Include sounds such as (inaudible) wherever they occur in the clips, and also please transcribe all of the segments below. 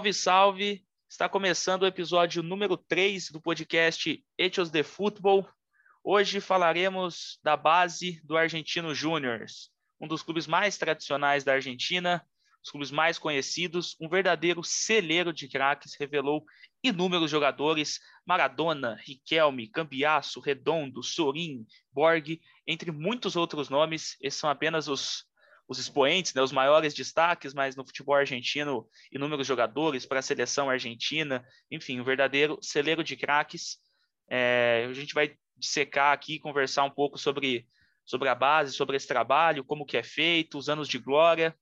Salve, salve! Está começando o episódio número 3 do podcast Etios de Futebol. Hoje falaremos da base do Argentino Júnior, um dos clubes mais tradicionais da Argentina, os clubes mais conhecidos, um verdadeiro celeiro de craques, revelou inúmeros jogadores, Maradona, Riquelme, Cambiasso, Redondo, Sorin, Borg, entre muitos outros nomes. Esses são apenas os os expoentes, né, os maiores destaques, mas no futebol argentino, inúmeros jogadores para a seleção argentina, enfim, um verdadeiro celeiro de craques. É, a gente vai dissecar aqui, conversar um pouco sobre, sobre a base, sobre esse trabalho, como que é feito, os anos de glória.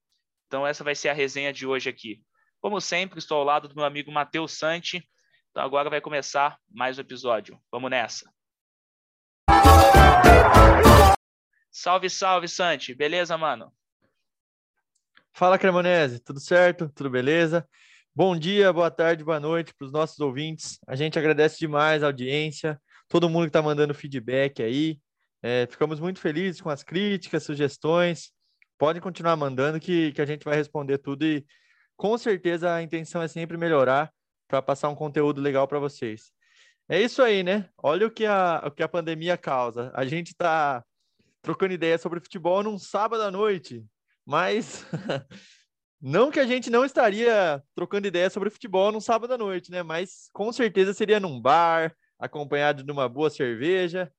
Então essa vai ser a resenha de hoje aqui. Como sempre, estou ao lado do meu amigo Matheus Santi. Então agora vai começar mais um episódio. Vamos nessa. Salve, salve, Santi. Beleza, mano? Fala, Cremonese, tudo certo? Tudo beleza? Bom dia, boa tarde, boa noite para os nossos ouvintes. A gente agradece demais a audiência, todo mundo que está mandando feedback aí. É, ficamos muito felizes com as críticas, sugestões. Podem continuar mandando que, que a gente vai responder tudo e com certeza a intenção é sempre melhorar para passar um conteúdo legal para vocês. É isso aí, né? Olha o que a, o que a pandemia causa. A gente está trocando ideia sobre futebol num sábado à noite. Mas (laughs) não que a gente não estaria trocando ideia sobre futebol num sábado à noite, né? Mas com certeza seria num bar, acompanhado de uma boa cerveja.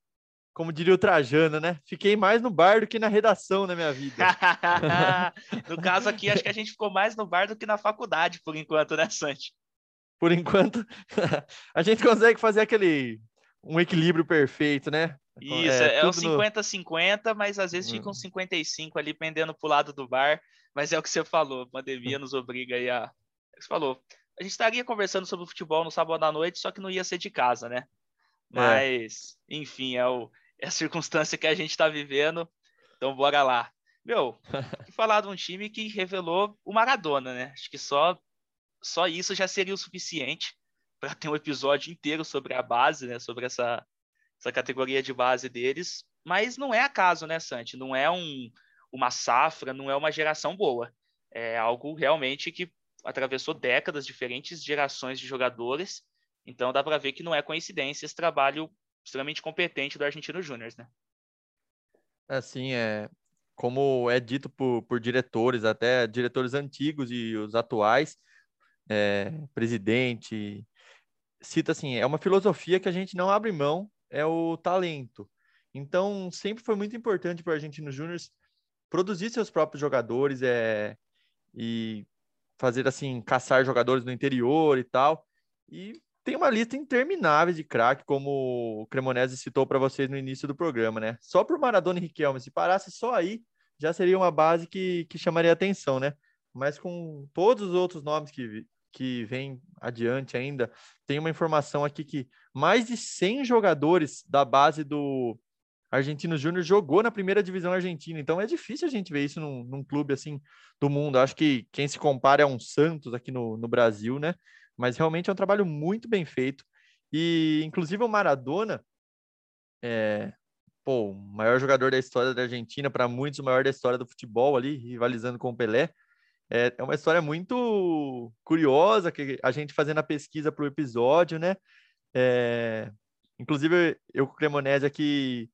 Como diria o Trajano, né? Fiquei mais no bar do que na redação na minha vida. (laughs) no caso aqui, acho que a gente ficou mais no bar do que na faculdade, por enquanto, né, Santi? Por enquanto, (laughs) a gente consegue fazer aquele um equilíbrio perfeito, né? Isso, é, é o 50-50, no... mas às vezes fica um 55 ali pendendo pro lado do bar. Mas é o que você falou, a pandemia nos obriga aí a. É o que você falou. A gente estaria conversando sobre futebol no sábado à noite, só que não ia ser de casa, né? É. Mas, é. enfim, é, o, é a circunstância que a gente está vivendo. Então, bora lá. Meu, (laughs) falar de um time que revelou o Maradona, né? Acho que só, só isso já seria o suficiente para ter um episódio inteiro sobre a base, né? Sobre essa, essa categoria de base deles, mas não é acaso, né, Santi? Não é um, uma safra, não é uma geração boa. É algo realmente que atravessou décadas, diferentes gerações de jogadores. Então dá para ver que não é coincidência esse trabalho extremamente competente do Argentino Júnior, né? Assim, é como é dito por, por diretores, até diretores antigos e os atuais, é, presidente, cita assim, é uma filosofia que a gente não abre mão é o talento. Então, sempre foi muito importante para o Argentino Júnior produzir seus próprios jogadores é, e fazer, assim, caçar jogadores no interior e tal. E tem uma lista interminável de craque, como o Cremonese citou para vocês no início do programa, né? Só por Maradona e Riquelme, se parasse só aí, já seria uma base que, que chamaria atenção, né? Mas com todos os outros nomes que, que vem adiante ainda, tem uma informação aqui que mais de 100 jogadores da base do Argentino Júnior jogou na primeira divisão argentina. Então é difícil a gente ver isso num, num, clube assim do mundo. Acho que quem se compara é um Santos aqui no, no Brasil, né? Mas realmente é um trabalho muito bem feito. E inclusive o Maradona, é, pô, o maior jogador da história da Argentina, para muitos o maior da história do futebol ali, rivalizando com o Pelé. É, é uma história muito curiosa que a gente fazendo a pesquisa para o episódio, né? É, inclusive, eu com o Cremonese aqui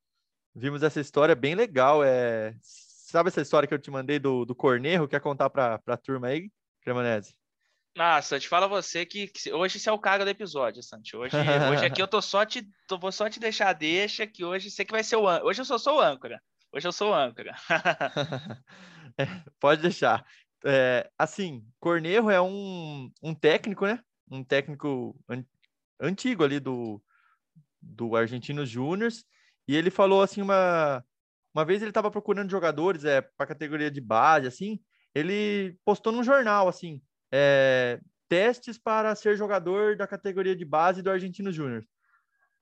vimos essa história bem legal. É, sabe essa história que eu te mandei do, do Cornejo? Quer contar para a turma aí, Cremonese? Ah, Santi, fala você que, que, hoje você é o cara do episódio, Santi. Hoje, (laughs) hoje aqui eu tô só te, tô, vou só te deixar deixa que hoje você que vai ser o hoje eu só sou o âncora. Hoje eu sou o âncora. (laughs) (laughs) é, pode deixar. É, assim, Cornejo é um, um técnico, né? Um técnico an antigo ali do, do Argentinos Júnior. E ele falou assim, uma, uma vez ele estava procurando jogadores é, para categoria de base, assim, ele postou num jornal, assim, é, testes para ser jogador da categoria de base do Argentinos Júnior.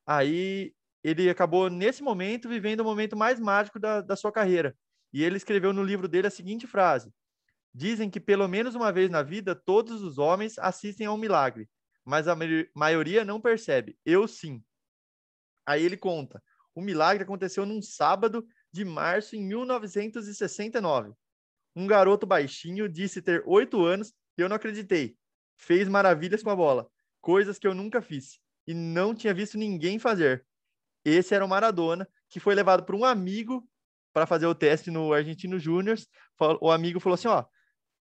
Aí ele acabou, nesse momento, vivendo o momento mais mágico da, da sua carreira. E ele escreveu no livro dele a seguinte frase: Dizem que pelo menos uma vez na vida todos os homens assistem a um milagre, mas a maioria não percebe. Eu sim. Aí ele conta: o milagre aconteceu num sábado de março em 1969. Um garoto baixinho disse ter oito anos e eu não acreditei. fez maravilhas com a bola, coisas que eu nunca fiz e não tinha visto ninguém fazer. Esse era o Maradona, que foi levado por um amigo para fazer o teste no Argentino Júnior. O amigo falou assim: ó,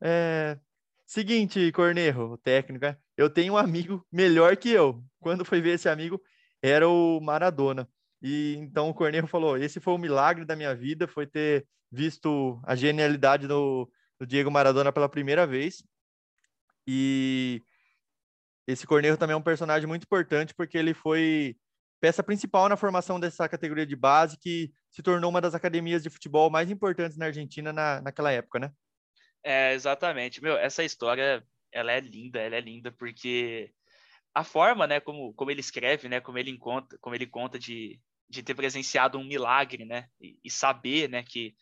é... seguinte, Cornejo, o técnico, é, eu tenho um amigo melhor que eu. Quando foi ver esse amigo, era o Maradona. E então o Cornejo falou: esse foi o milagre da minha vida, foi ter visto a genialidade do, do Diego Maradona pela primeira vez. E esse Cornejo também é um personagem muito importante porque ele foi peça principal na formação dessa categoria de base que se tornou uma das academias de futebol mais importantes na Argentina na, naquela época, né? É, exatamente. Meu, essa história, ela é linda, ela é linda porque a forma, né, como, como ele escreve, né, como ele conta, como ele conta de, de ter presenciado um milagre, né, e, e saber, né, que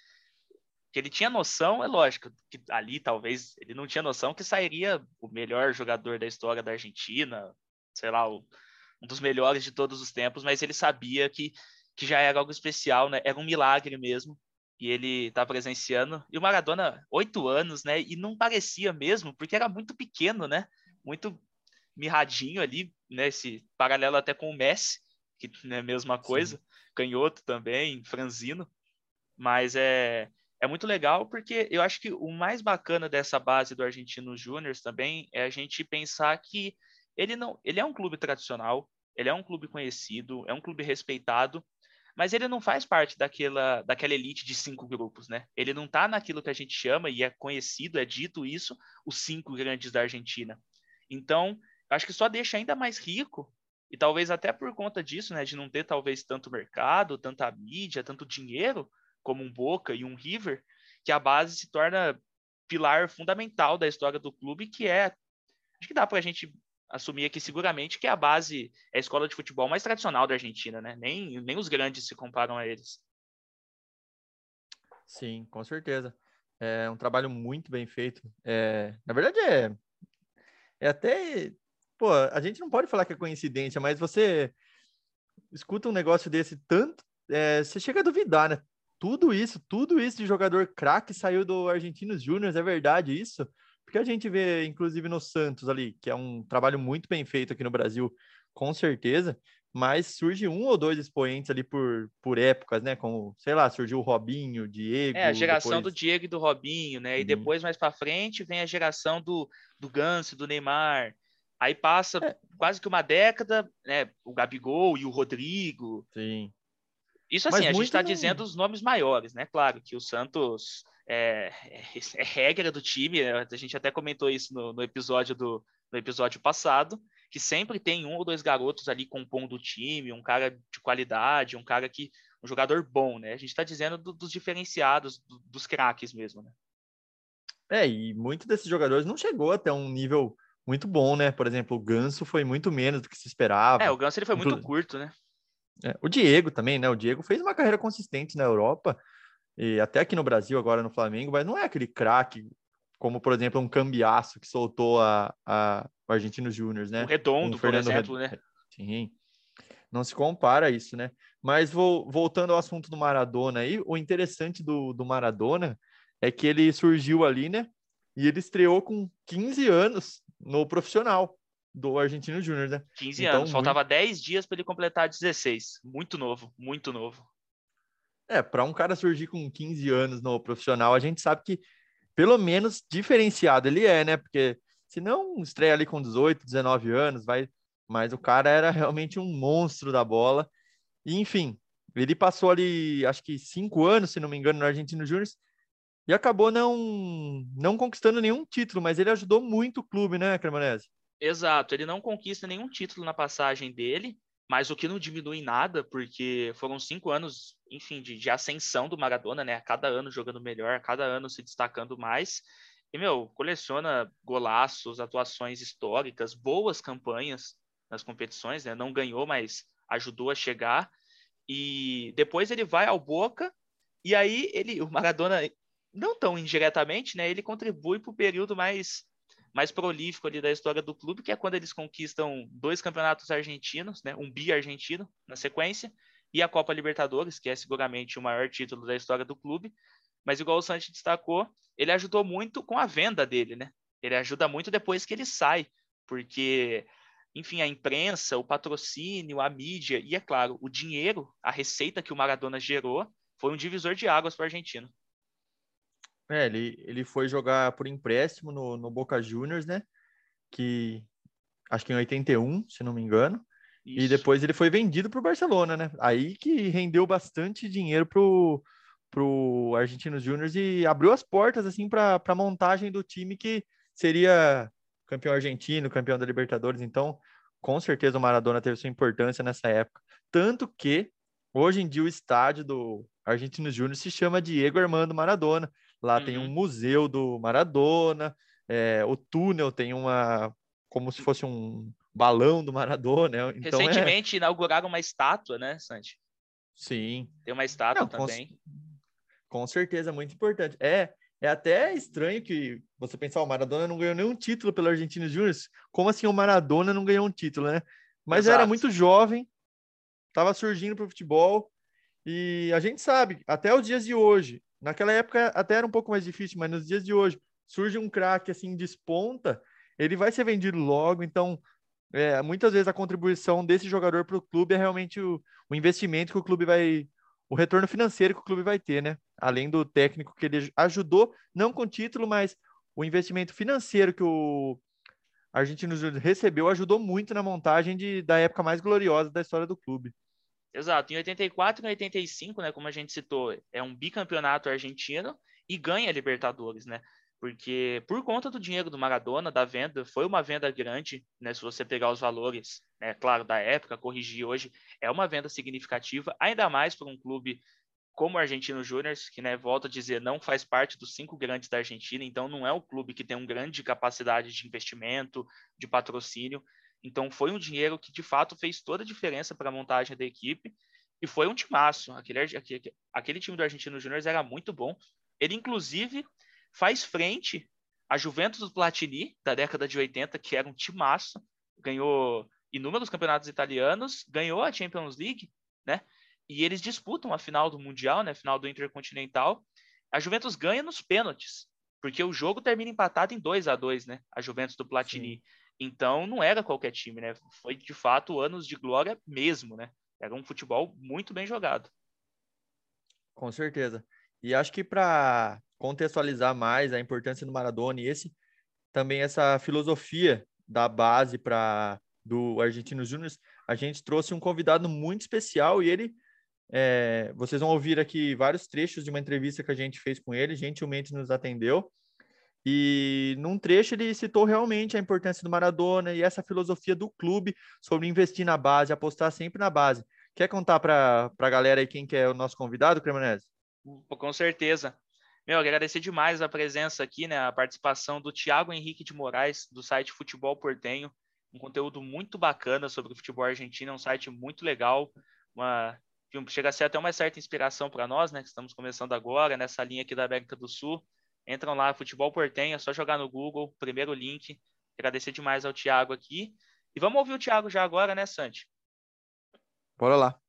que ele tinha noção, é lógico, que ali talvez ele não tinha noção que sairia o melhor jogador da história da Argentina, sei lá, o, um dos melhores de todos os tempos, mas ele sabia que, que já era algo especial, né? Era um milagre mesmo. E ele tá presenciando. E o Maradona, oito anos, né? E não parecia mesmo, porque era muito pequeno, né? Muito mirradinho ali, né? Esse paralelo até com o Messi, que é a mesma coisa. Sim. Canhoto também, franzino. Mas é, é muito legal porque eu acho que o mais bacana dessa base do Argentino Júnior também é a gente pensar que ele não, ele é um clube tradicional, ele é um clube conhecido, é um clube respeitado, mas ele não faz parte daquela, daquela elite de cinco grupos, né? Ele não está naquilo que a gente chama e é conhecido, é dito isso, os cinco grandes da Argentina. Então, acho que só deixa ainda mais rico e talvez até por conta disso, né, de não ter talvez tanto mercado, tanta mídia, tanto dinheiro, como um Boca e um River, que a base se torna pilar fundamental da história do clube, que é, acho que dá para a gente assumir aqui seguramente que a base é a escola de futebol mais tradicional da Argentina, né? Nem, nem os grandes se comparam a eles. Sim, com certeza. É um trabalho muito bem feito. É, na verdade, é, é até. Pô, a gente não pode falar que é coincidência, mas você escuta um negócio desse tanto, é, você chega a duvidar, né? tudo isso, tudo isso de jogador craque saiu do Argentinos Júnior, é verdade isso? Porque a gente vê, inclusive, no Santos ali, que é um trabalho muito bem feito aqui no Brasil, com certeza, mas surge um ou dois expoentes ali por, por épocas, né? Como, sei lá, surgiu o Robinho, o Diego. É, a geração depois... do Diego e do Robinho, né? E uhum. depois, mais para frente, vem a geração do, do Ganso, do Neymar. Aí passa é. quase que uma década, né? O Gabigol e o Rodrigo. Sim. Isso assim, Mas a gente está não... dizendo os nomes maiores, né? Claro que o Santos é, é, é, regra do time, né? a gente até comentou isso no, no, episódio do no episódio passado, que sempre tem um ou dois garotos ali compondo o time, um cara de qualidade, um cara que. um jogador bom, né? A gente está dizendo do, dos diferenciados, do, dos craques mesmo, né? É, e muitos desses jogadores não chegou até um nível muito bom, né? Por exemplo, o Ganso foi muito menos do que se esperava. É, o Ganso ele foi muito curto, né? É, o Diego também, né? O Diego fez uma carreira consistente na Europa e até aqui no Brasil, agora no Flamengo, mas não é aquele craque como, por exemplo, um cambiaço que soltou a, a, o Argentino Júnior, né? O Redondo, um por exemplo, Red... né? Sim. Não se compara isso, né? Mas vou, voltando ao assunto do Maradona aí, o interessante do, do Maradona é que ele surgiu ali, né? E ele estreou com 15 anos no profissional do Argentino Júnior, né? 15 então, anos, faltava muito... 10 dias para ele completar 16. Muito novo, muito novo. É, para um cara surgir com 15 anos no profissional, a gente sabe que pelo menos diferenciado ele é, né? Porque se não estreia ali com 18, 19 anos, vai. Mas o cara era realmente um monstro da bola. E, enfim, ele passou ali, acho que cinco anos, se não me engano, no Argentino Júnior e acabou não, não conquistando nenhum título, mas ele ajudou muito o clube, né, Cremonese? Exato, ele não conquista nenhum título na passagem dele, mas o que não diminui nada, porque foram cinco anos, enfim, de, de ascensão do Maradona, né? Cada ano jogando melhor, cada ano se destacando mais. E, meu, coleciona golaços, atuações históricas, boas campanhas nas competições, né? Não ganhou, mas ajudou a chegar. E depois ele vai ao Boca, e aí ele, o Maradona, não tão indiretamente, né? Ele contribui para o período mais mais prolífico ali da história do clube, que é quando eles conquistam dois campeonatos argentinos, né, um bi argentino na sequência, e a Copa Libertadores, que é seguramente o maior título da história do clube. Mas igual o Santos destacou, ele ajudou muito com a venda dele, né? Ele ajuda muito depois que ele sai, porque, enfim, a imprensa, o patrocínio, a mídia e, é claro, o dinheiro, a receita que o Maradona gerou, foi um divisor de águas para o argentino. É, ele, ele foi jogar por empréstimo no, no Boca Juniors, né? Que acho que em 81, se não me engano. Isso. E depois ele foi vendido para o Barcelona, né? Aí que rendeu bastante dinheiro pro pro Argentinos Júnior e abriu as portas assim para a montagem do time que seria campeão argentino, campeão da Libertadores. Então, com certeza o Maradona teve sua importância nessa época. Tanto que hoje em dia o estádio do Argentinos Júnior se chama Diego Armando Maradona. Lá uhum. tem um uhum. museu do Maradona, é, o túnel tem uma como se fosse um balão do Maradona. Né? Então, é Recentemente é... inauguraram uma estátua, né, Santi? Sim. Tem uma estátua Não, também. Com com certeza, muito importante. É, é até estranho que você pensar, o Maradona não ganhou nenhum título pelo Argentinos Júnior. Como assim o Maradona não ganhou um título, né? Mas Exato. era muito jovem, estava surgindo para o futebol. E a gente sabe, até os dias de hoje, naquela época até era um pouco mais difícil, mas nos dias de hoje, surge um craque assim, desponta, ele vai ser vendido logo. Então, é, muitas vezes a contribuição desse jogador para o clube é realmente o, o investimento que o clube vai, o retorno financeiro que o clube vai ter, né? Além do técnico que ele ajudou, não com título, mas o investimento financeiro que o Argentino Júnior recebeu ajudou muito na montagem de, da época mais gloriosa da história do clube. Exato. Em 84 e 85, né, como a gente citou, é um bicampeonato argentino e ganha a Libertadores, né? porque por conta do dinheiro do Maradona, da venda, foi uma venda grande, né? Se você pegar os valores, né, claro, da época, corrigir hoje, é uma venda significativa, ainda mais para um clube como o Argentino Júnior, que, né, volto a dizer, não faz parte dos cinco grandes da Argentina, então não é um clube que tem uma grande capacidade de investimento, de patrocínio. Então foi um dinheiro que de fato fez toda a diferença para a montagem da equipe e foi um timaço. Aquele, aquele, aquele time do Argentino Júnior era muito bom. Ele, inclusive, faz frente à Juventus do Platini, da década de 80, que era um timaço, ganhou inúmeros campeonatos italianos, ganhou a Champions League, né? E eles disputam a final do Mundial, né? A final do Intercontinental. A Juventus ganha nos pênaltis, porque o jogo termina empatado em 2 a 2 né? A Juventus do Platini. Sim. Então não era qualquer time, né? Foi de fato anos de glória mesmo, né? Era um futebol muito bem jogado. Com certeza. E acho que para contextualizar mais a importância do Maradona e esse também essa filosofia da base para do Argentinos Júnior, a gente trouxe um convidado muito especial e ele é, vocês vão ouvir aqui vários trechos de uma entrevista que a gente fez com ele, gentilmente nos atendeu. E num trecho ele citou realmente a importância do Maradona e essa filosofia do clube sobre investir na base, apostar sempre na base. Quer contar para a galera aí quem que é o nosso convidado, Cremonese? Com certeza. Meu, agradecer demais a presença aqui, né, a participação do Tiago Henrique de Moraes, do site Futebol Portenho, um conteúdo muito bacana sobre o futebol argentino, é um site muito legal, uma, chega a ser até uma certa inspiração para nós, né, que estamos começando agora, nessa linha aqui da América do Sul. Entram lá, Futebol Portenho, é só jogar no Google, primeiro link. Agradecer demais ao Tiago aqui. E vamos ouvir o Tiago já agora, né, Santi? Bora lá.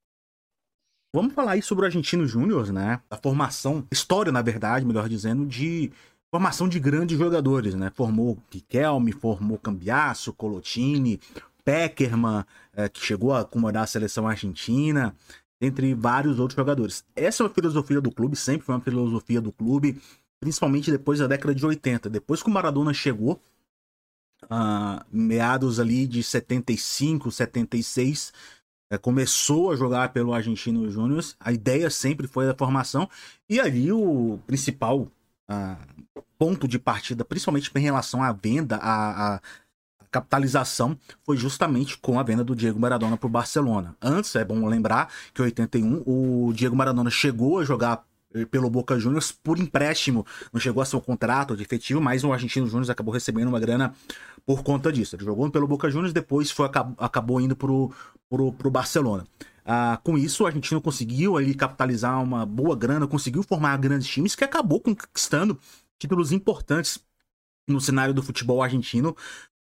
Vamos falar aí sobre o Argentino Júnior, né? A formação, história, na verdade, melhor dizendo, de formação de grandes jogadores, né? Formou Riquelme, formou Cambiasso, Colotini, Peckerman, é, que chegou a acomodar a seleção argentina, entre vários outros jogadores. Essa é uma filosofia do clube, sempre foi uma filosofia do clube, principalmente depois da década de 80. Depois que o Maradona chegou, uh, meados ali de 75, 76, é, começou a jogar pelo Argentino Júnior. A ideia sempre foi a formação. E ali o principal uh, ponto de partida, principalmente em relação à venda, à capitalização, foi justamente com a venda do Diego Maradona para o Barcelona. Antes, é bom lembrar que em 81 o Diego Maradona chegou a jogar pelo Boca Juniors por empréstimo. Não chegou a ser um contrato de efetivo, mas o Argentino Júnior acabou recebendo uma grana por conta disso. Ele jogou pelo Boca Juniors, depois foi, acabou indo pro, pro, pro Barcelona. Ah, com isso, o argentino conseguiu ali capitalizar uma boa grana, conseguiu formar grandes times que acabou conquistando títulos importantes no cenário do futebol argentino,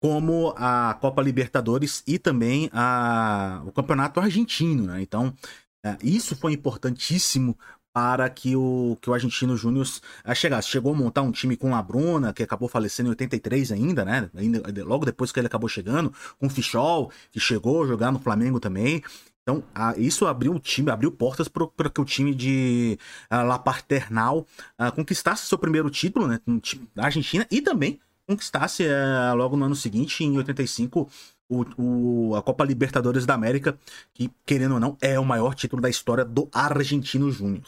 como a Copa Libertadores e também a, o Campeonato Argentino. Né? Então, é, isso foi importantíssimo para que o, que o Argentino Júnior eh, chegasse. Chegou a montar um time com a Bruna, que acabou falecendo em 83 ainda, né? Ainda, logo depois que ele acabou chegando, com o Fichol, que chegou a jogar no Flamengo também. Então, a, isso abriu o time, abriu portas para que o time de uh, La Paternal uh, conquistasse seu primeiro título, né? Argentina e também conquistasse uh, logo no ano seguinte, em 85, o, o, a Copa Libertadores da América, que, querendo ou não, é o maior título da história do Argentino Júnior.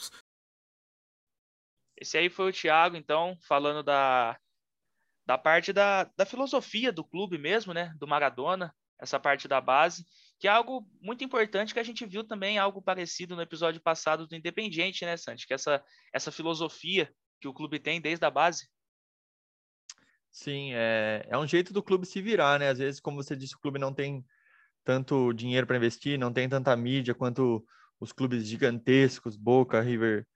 Esse aí foi o Thiago, então, falando da, da parte da, da filosofia do clube mesmo, né? Do Maradona, essa parte da base, que é algo muito importante que a gente viu também algo parecido no episódio passado do Independiente, né, Santi? Que essa, essa filosofia que o clube tem desde a base. Sim, é, é um jeito do clube se virar, né? Às vezes, como você disse, o clube não tem tanto dinheiro para investir, não tem tanta mídia quanto os clubes gigantescos, Boca, River,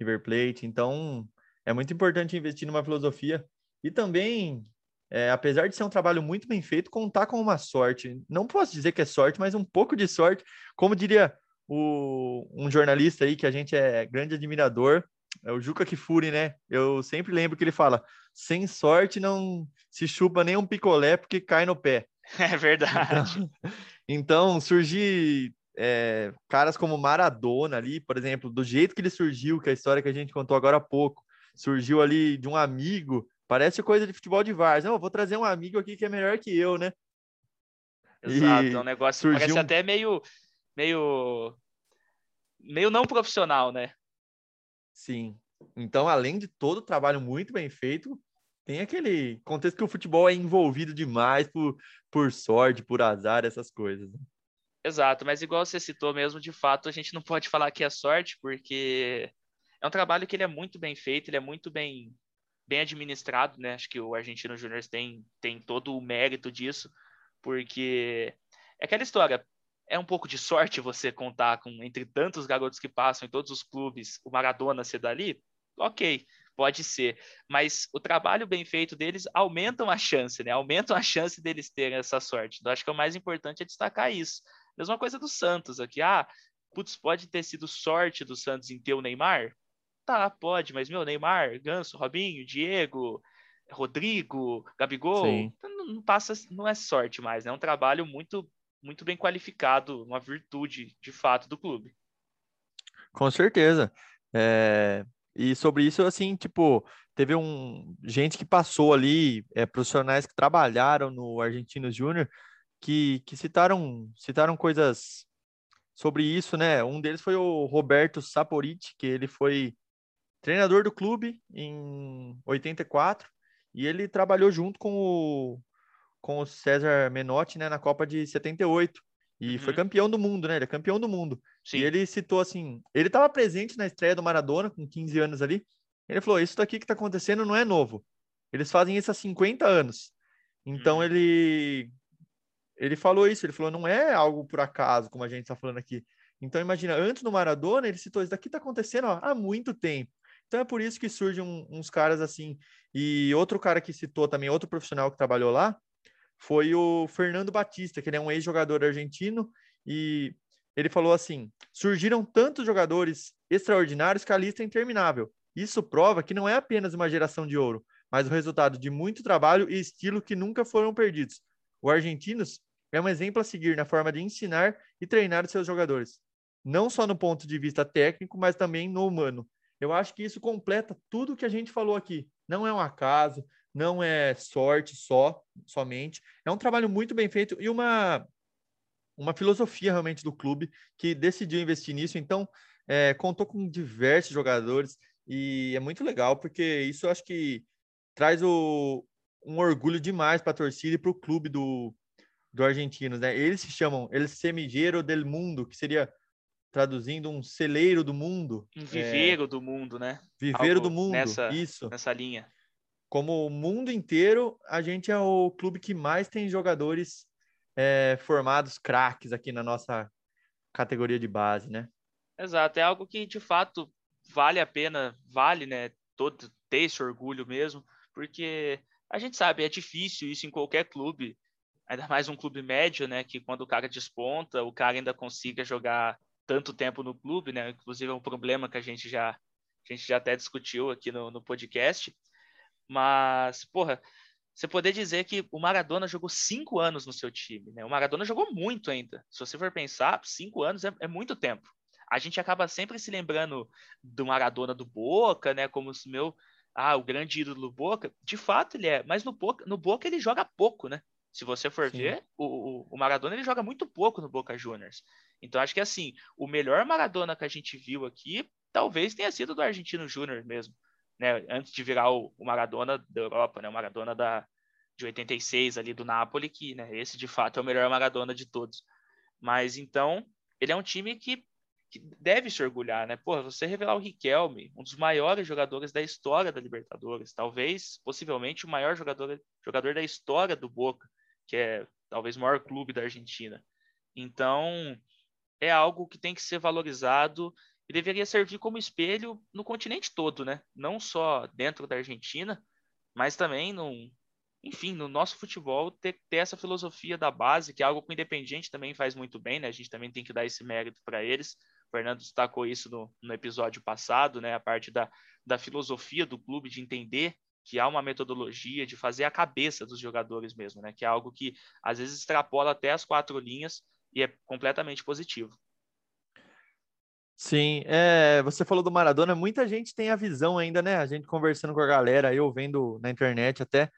River Plate. Então, é muito importante investir numa filosofia e também, é, apesar de ser um trabalho muito bem feito, contar com uma sorte. Não posso dizer que é sorte, mas um pouco de sorte, como diria o, um jornalista aí que a gente é grande admirador, é o Juca Kifuri, né? Eu sempre lembro que ele fala: sem sorte não se chupa nem um picolé porque cai no pé. (laughs) É verdade. Então, (laughs) então surgir é, caras como Maradona ali, por exemplo, do jeito que ele surgiu, que é a história que a gente contou agora há pouco, surgiu ali de um amigo, parece coisa de futebol de Vars. Não, vou trazer um amigo aqui que é melhor que eu, né? Exato, e é um negócio surgiu... parece até meio, meio, meio não profissional, né? Sim. Então, além de todo o trabalho muito bem feito, tem aquele contexto que o futebol é envolvido demais por, por sorte, por azar, essas coisas. Né? Exato, mas igual você citou mesmo, de fato, a gente não pode falar que é sorte, porque é um trabalho que ele é muito bem feito, ele é muito bem, bem administrado, né? Acho que o Argentino Júnior tem, tem todo o mérito disso, porque é aquela história, é um pouco de sorte você contar com, entre tantos garotos que passam em todos os clubes, o Maradona ser dali, ok, pode ser. Mas o trabalho bem feito deles aumentam a chance, né? Aumentam a chance deles terem essa sorte. Então, acho que o mais importante é destacar isso. Mesma coisa do Santos aqui. Ah, putz, pode ter sido sorte do Santos em ter o Neymar? Tá, pode, mas meu, Neymar, Ganso, Robinho, Diego, Rodrigo, Gabigol, não, não, passa, não é sorte mais, né? É um trabalho muito muito bem qualificado, uma virtude de fato do clube. Com certeza. É, e sobre isso, assim, tipo, teve um gente que passou ali, é, profissionais que trabalharam no Argentinos Júnior, que, que citaram, citaram coisas sobre isso, né? Um deles foi o Roberto Saporiti, que ele foi treinador do clube em 84 e ele trabalhou junto com o com o César Menotti, né, na Copa de 78. E uhum. foi campeão do mundo, né? Ele é campeão do mundo. Sim. E ele citou assim: ele estava presente na estreia do Maradona, com 15 anos ali. Ele falou: Isso daqui que está acontecendo não é novo. Eles fazem isso há 50 anos. Então uhum. ele ele falou isso. Ele falou: Não é algo por acaso, como a gente está falando aqui. Então imagina, antes do Maradona, ele citou: Isso daqui está acontecendo ó, há muito tempo. Então é por isso que surgem um, uns caras assim. E outro cara que citou também, outro profissional que trabalhou lá, foi o Fernando Batista, que ele é um ex-jogador argentino, e ele falou assim: surgiram tantos jogadores extraordinários que a lista é interminável. Isso prova que não é apenas uma geração de ouro, mas o resultado de muito trabalho e estilo que nunca foram perdidos. O Argentinos é um exemplo a seguir na forma de ensinar e treinar os seus jogadores, não só no ponto de vista técnico, mas também no humano. Eu acho que isso completa tudo que a gente falou aqui. Não é um acaso, não é sorte só, somente. É um trabalho muito bem feito e uma, uma filosofia realmente do clube que decidiu investir nisso. Então, é, contou com diversos jogadores e é muito legal, porque isso eu acho que traz o, um orgulho demais para a torcida e para o clube do, do Argentinos. Né? Eles se chamam El Semillero del Mundo, que seria traduzindo um celeiro do mundo. Um viveiro é, do mundo, né? Viveiro Algo do mundo, nessa, isso. Nessa linha como o mundo inteiro, a gente é o clube que mais tem jogadores é, formados craques aqui na nossa categoria de base, né? Exato, é algo que de fato vale a pena, vale, né, todo ter esse orgulho mesmo, porque a gente sabe, é difícil isso em qualquer clube, ainda mais um clube médio, né, que quando o cara desponta, o cara ainda consiga jogar tanto tempo no clube, né? Inclusive é um problema que a gente já, a gente já até discutiu aqui no, no podcast. Mas, porra, você poder dizer que o Maradona jogou cinco anos no seu time, né? O Maradona jogou muito ainda. Se você for pensar, cinco anos é, é muito tempo. A gente acaba sempre se lembrando do Maradona do Boca, né? Como se meu, ah, o grande ídolo do Boca. De fato ele é, mas no Boca, no Boca ele joga pouco, né? Se você for Sim. ver, o, o, Maradona ele joga muito pouco no Boca Juniors. Então acho que assim, o melhor Maradona que a gente viu aqui, talvez tenha sido do Argentino Júnior mesmo, né? Antes de virar o, o, Maradona da Europa, né? O Maradona da de 86 ali do Napoli, que, né, esse de fato é o melhor Maradona de todos. Mas então, ele é um time que, que deve se orgulhar, né? Porra, você revelar o Riquelme, um dos maiores jogadores da história da Libertadores, talvez, possivelmente, o maior jogador, jogador da história do Boca, que é talvez o maior clube da Argentina. Então, é algo que tem que ser valorizado e deveria servir como espelho no continente todo, né? Não só dentro da Argentina, mas também no, enfim, no nosso futebol ter, ter essa filosofia da base, que é algo que o Independiente também faz muito bem, né? A gente também tem que dar esse mérito para eles. O Fernando destacou isso no, no episódio passado, né? A parte da, da filosofia do clube de entender que há uma metodologia de fazer a cabeça dos jogadores mesmo, né? Que é algo que às vezes extrapola até as quatro linhas e é completamente positivo. Sim, é, você falou do Maradona, muita gente tem a visão ainda, né? A gente conversando com a galera, eu vendo na internet até,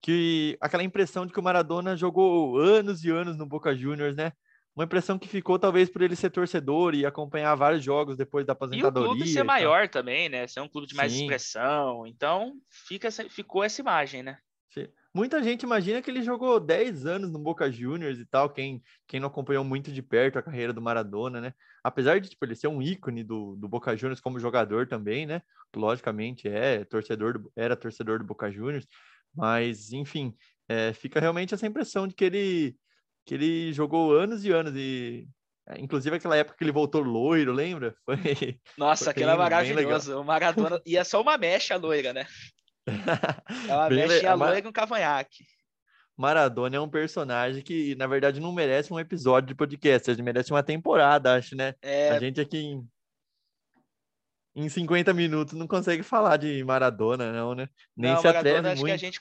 que aquela impressão de que o Maradona jogou anos e anos no Boca Juniors, né? Uma impressão que ficou talvez por ele ser torcedor e acompanhar vários jogos depois da aposentadoria. E o clube ser maior também, né? Ser um clube de mais Sim. expressão. Então, fica, ficou essa imagem, né? Sim. Muita gente imagina que ele jogou 10 anos no Boca Juniors e tal, quem, quem não acompanhou muito de perto a carreira do Maradona, né? Apesar de tipo, ele ser um ícone do, do Boca Juniors como jogador também, né? Logicamente é torcedor do, era torcedor do Boca Juniors, mas enfim, é, fica realmente essa impressão de que ele que ele jogou anos e anos e é, inclusive aquela época que ele voltou loiro, lembra? (laughs) Foi Nossa, foi aquilo é maravilhoso. O Maradona e é só uma mecha loira, né? Uma bem mecha le... loira com um cavanhaque. Maradona é um personagem que, na verdade, não merece um episódio de podcast, ele merece uma temporada, acho, né? É... A gente aqui em 50 minutos não consegue falar de Maradona, não, né? Nem não, se Maradona, atreve acho muito. que a gente.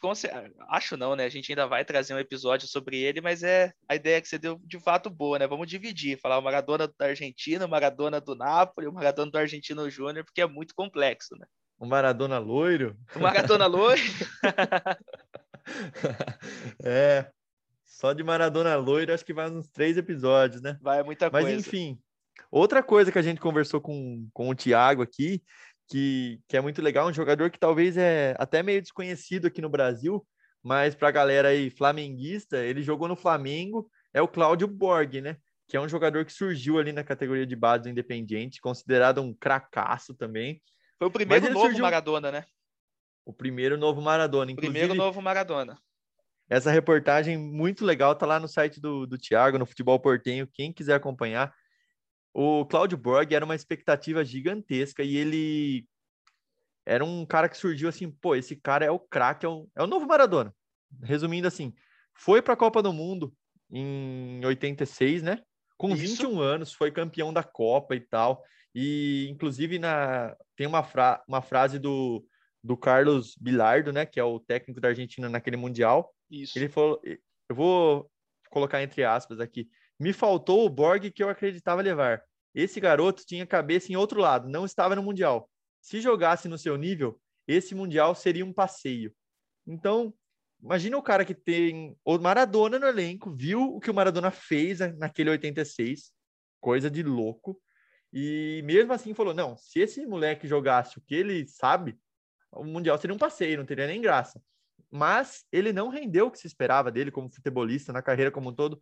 Acho não, né? A gente ainda vai trazer um episódio sobre ele, mas é a ideia que você deu de fato boa, né? Vamos dividir, falar o Maradona da Argentina, o Maradona do Napoli, o Maradona do Argentino Júnior, porque é muito complexo, né? O Maradona loiro? O Maradona loiro? (laughs) é, só de Maradona loiro acho que vai uns três episódios, né? Vai muita Mas, coisa. Mas enfim, Outra coisa que a gente conversou com, com o Thiago aqui, que, que é muito legal, um jogador que talvez é até meio desconhecido aqui no Brasil, mas para a galera aí flamenguista, ele jogou no Flamengo, é o Cláudio Borg, né? Que é um jogador que surgiu ali na categoria de base do Independiente, considerado um cracaço também. Foi o primeiro novo surgiu... Maradona, né? O primeiro novo Maradona. Inclusive, primeiro novo Maradona. Essa reportagem muito legal, tá lá no site do, do Thiago, no Futebol Portenho. Quem quiser acompanhar, o Claudio Borg era uma expectativa gigantesca e ele era um cara que surgiu assim, pô, esse cara é o craque, é, o, é o novo Maradona. Resumindo assim, foi para a Copa do Mundo em 86, né? Com Isso. 21 anos, foi campeão da Copa e tal. E inclusive na tem uma, fra, uma frase do, do Carlos Bilardo, né, que é o técnico da Argentina naquele mundial. Isso. Ele falou, eu vou colocar entre aspas aqui. Me faltou o Borg que eu acreditava levar. Esse garoto tinha cabeça em outro lado, não estava no Mundial. Se jogasse no seu nível, esse Mundial seria um passeio. Então, imagina o cara que tem o Maradona no elenco, viu o que o Maradona fez naquele 86, coisa de louco, e mesmo assim falou: não, se esse moleque jogasse o que ele sabe, o Mundial seria um passeio, não teria nem graça. Mas ele não rendeu o que se esperava dele como futebolista, na carreira como um todo.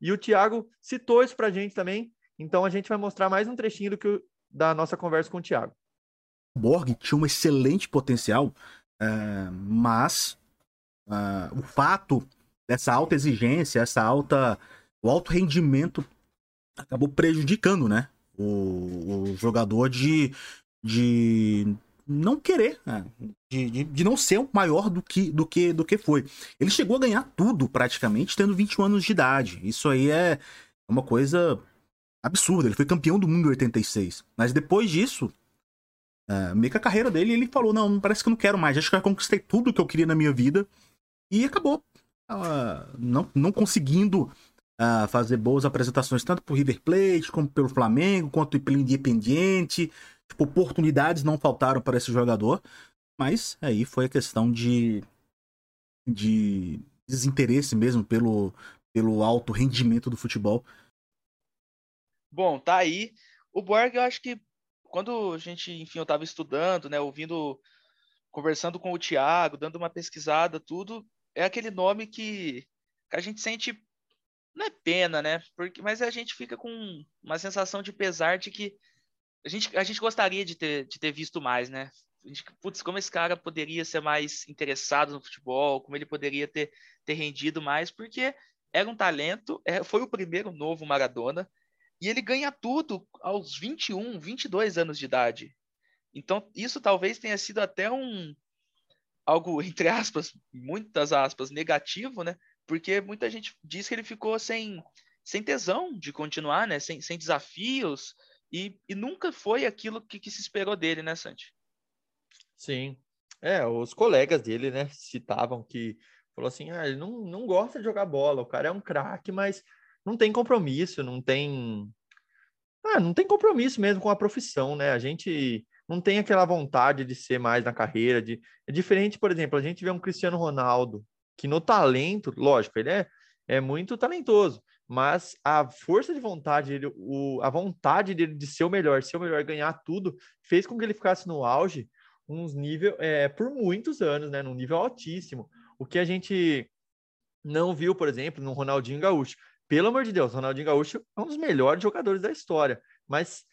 E o Thiago citou isso pra gente também, então a gente vai mostrar mais um trechinho do que da nossa conversa com o Thiago. Borg tinha um excelente potencial, uh, mas uh, o fato dessa alta exigência, essa alta, o alto rendimento acabou prejudicando, né? O, o jogador de, de não querer, né? de, de, de, não ser maior do que, do, que, do que foi. Ele chegou a ganhar tudo praticamente tendo 21 anos de idade. Isso aí é uma coisa absurda. Ele foi campeão do mundo em 86. Mas depois disso, uh, meio que a carreira dele, ele falou: Não, parece que eu não quero mais. Acho que eu conquistei tudo que eu queria na minha vida. E acabou. Uh, não, não conseguindo fazer boas apresentações, tanto pro River Plate, como pelo Flamengo, quanto pelo Independiente. Tipo, oportunidades não faltaram para esse jogador. Mas aí foi a questão de, de desinteresse mesmo pelo, pelo alto rendimento do futebol. Bom, tá aí. O Borg, eu acho que quando a gente, enfim, eu estava estudando, né, ouvindo, conversando com o Thiago, dando uma pesquisada, tudo, é aquele nome que, que a gente sente, não é pena, né, porque, mas a gente fica com uma sensação de pesar de que a gente, a gente gostaria de ter, de ter visto mais, né? A gente, putz, como esse cara poderia ser mais interessado no futebol, como ele poderia ter, ter rendido mais, porque era um talento, é, foi o primeiro novo Maradona, e ele ganha tudo aos 21, 22 anos de idade. Então, isso talvez tenha sido até um algo (laughs) entre aspas, muitas aspas, negativo, né? Porque muita gente diz que ele ficou sem sem tesão de continuar, né? Sem, sem desafios e, e nunca foi aquilo que, que se esperou dele, né, Santi? Sim. É, os colegas dele, né, citavam que falou assim: ah, ele não, não gosta de jogar bola, o cara é um craque, mas não tem compromisso, não tem. Ah, não tem compromisso mesmo com a profissão, né? A gente não tem aquela vontade de ser mais na carreira. De... É diferente, por exemplo, a gente vê um Cristiano Ronaldo, que no talento, lógico, ele é, é muito talentoso, mas a força de vontade, ele, o, a vontade dele de ser o melhor, ser o melhor, ganhar tudo, fez com que ele ficasse no auge uns nível é, por muitos anos, né? Num nível altíssimo. O que a gente não viu, por exemplo, no Ronaldinho Gaúcho. Pelo amor de Deus, Ronaldinho Gaúcho é um dos melhores jogadores da história, mas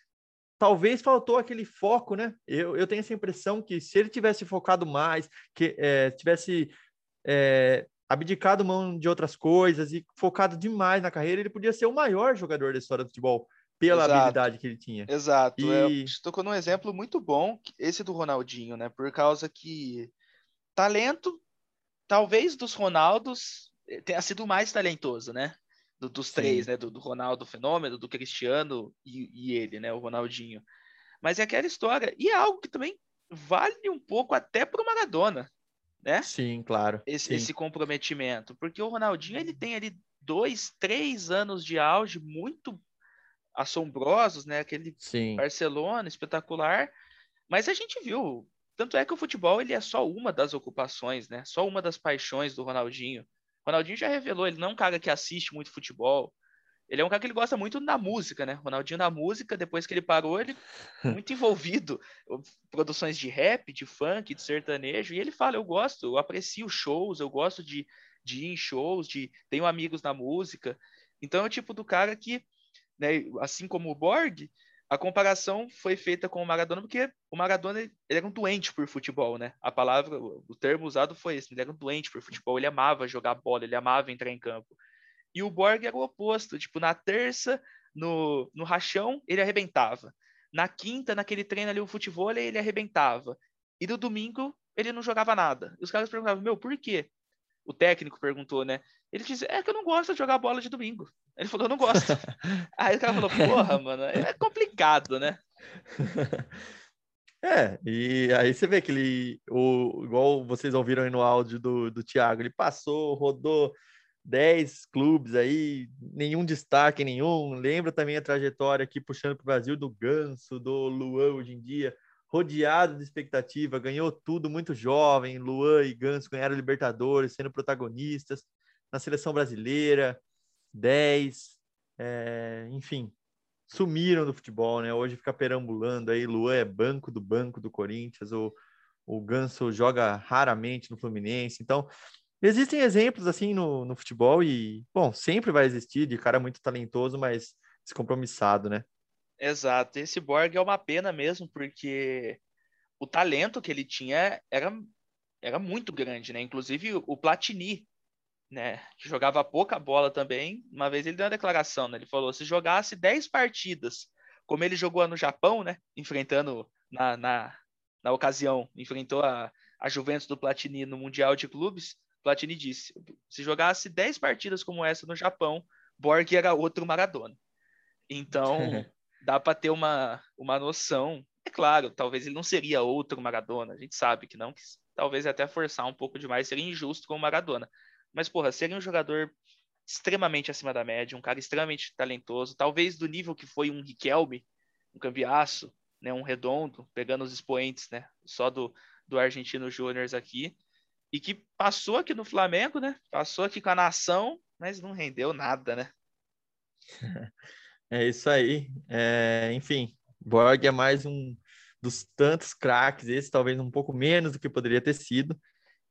talvez faltou aquele foco, né? Eu, eu tenho essa impressão que se ele tivesse focado mais, que é, tivesse é, abdicado mão de outras coisas e focado demais na carreira, ele podia ser o maior jogador da história do futebol pela Exato. habilidade que ele tinha. Exato. E... É, tocou num exemplo muito bom, esse do Ronaldinho, né? Por causa que talento, talvez dos Ronaldos, eh, tenha sido mais talentoso, né? Do, dos Sim. três, né? Do, do, Ronaldo Fenômeno, do Cristiano e, e, ele, né? O Ronaldinho. Mas é aquela história. E é algo que também vale um pouco até para o Maradona, né? Sim, claro. Esse, Sim. esse comprometimento. Porque o Ronaldinho, ele tem ali dois, três anos de auge muito assombrosos, né? Aquele Sim. Barcelona espetacular. Mas a gente viu, tanto é que o futebol ele é só uma das ocupações, né? Só uma das paixões do Ronaldinho. O Ronaldinho já revelou, ele não é um cara que assiste muito futebol. Ele é um cara que ele gosta muito da música, né? Ronaldinho na música, depois que ele parou, ele (laughs) muito envolvido produções de rap, de funk, de sertanejo, e ele fala, eu gosto, eu aprecio shows, eu gosto de, de ir em shows, de tenho amigos na música. Então é o tipo do cara que né, assim como o Borg, a comparação foi feita com o Maradona porque o Maradona ele era um doente por futebol, né? A palavra, o termo usado foi esse, ele era um doente por futebol, ele amava jogar bola, ele amava entrar em campo. E o Borg era o oposto, tipo, na terça, no, no rachão, ele arrebentava. Na quinta, naquele treino ali, o futebol, ele arrebentava. E no domingo, ele não jogava nada. E os caras perguntavam, meu, por quê? O técnico perguntou, né? Ele disse, é que eu não gosto de jogar bola de domingo. Ele falou, eu não gosto. (laughs) Aí o cara falou, porra, mano, é complicado, né? (laughs) É, e aí você vê que ele, o, igual vocês ouviram aí no áudio do, do Thiago, ele passou, rodou 10 clubes aí, nenhum destaque nenhum. Lembra também a trajetória aqui puxando para o Brasil do Ganso, do Luan hoje em dia, rodeado de expectativa, ganhou tudo muito jovem. Luan e Ganso ganharam Libertadores, sendo protagonistas na seleção brasileira. 10, é, enfim, sumiram do futebol, né? Hoje fica perambulando aí, Luan é banco do banco do Corinthians, o, o Ganso joga raramente no Fluminense, então existem exemplos assim no, no futebol e, bom, sempre vai existir de cara muito talentoso, mas descompromissado, né? Exato, esse Borg é uma pena mesmo, porque o talento que ele tinha era, era muito grande, né? Inclusive o Platini, né, que jogava pouca bola também, uma vez ele deu uma declaração, né, ele falou, se jogasse 10 partidas, como ele jogou no Japão, né, enfrentando na, na, na ocasião, enfrentou a, a Juventus do Platini no Mundial de Clubes, Platini disse, se jogasse 10 partidas como essa no Japão, Borg era outro Maradona. Então, (laughs) dá para ter uma, uma noção. É claro, talvez ele não seria outro Maradona, a gente sabe que não, que talvez até forçar um pouco demais, seria injusto com o Maradona. Mas, porra, seria um jogador extremamente acima da média, um cara extremamente talentoso, talvez do nível que foi um Riquelme, um cambiaço, né, um redondo, pegando os expoentes, né, só do, do Argentino Júnior aqui, e que passou aqui no Flamengo, né, passou aqui com a nação, mas não rendeu nada, né. (laughs) É isso aí. É, enfim, Borg é mais um dos tantos craques, esse talvez um pouco menos do que poderia ter sido,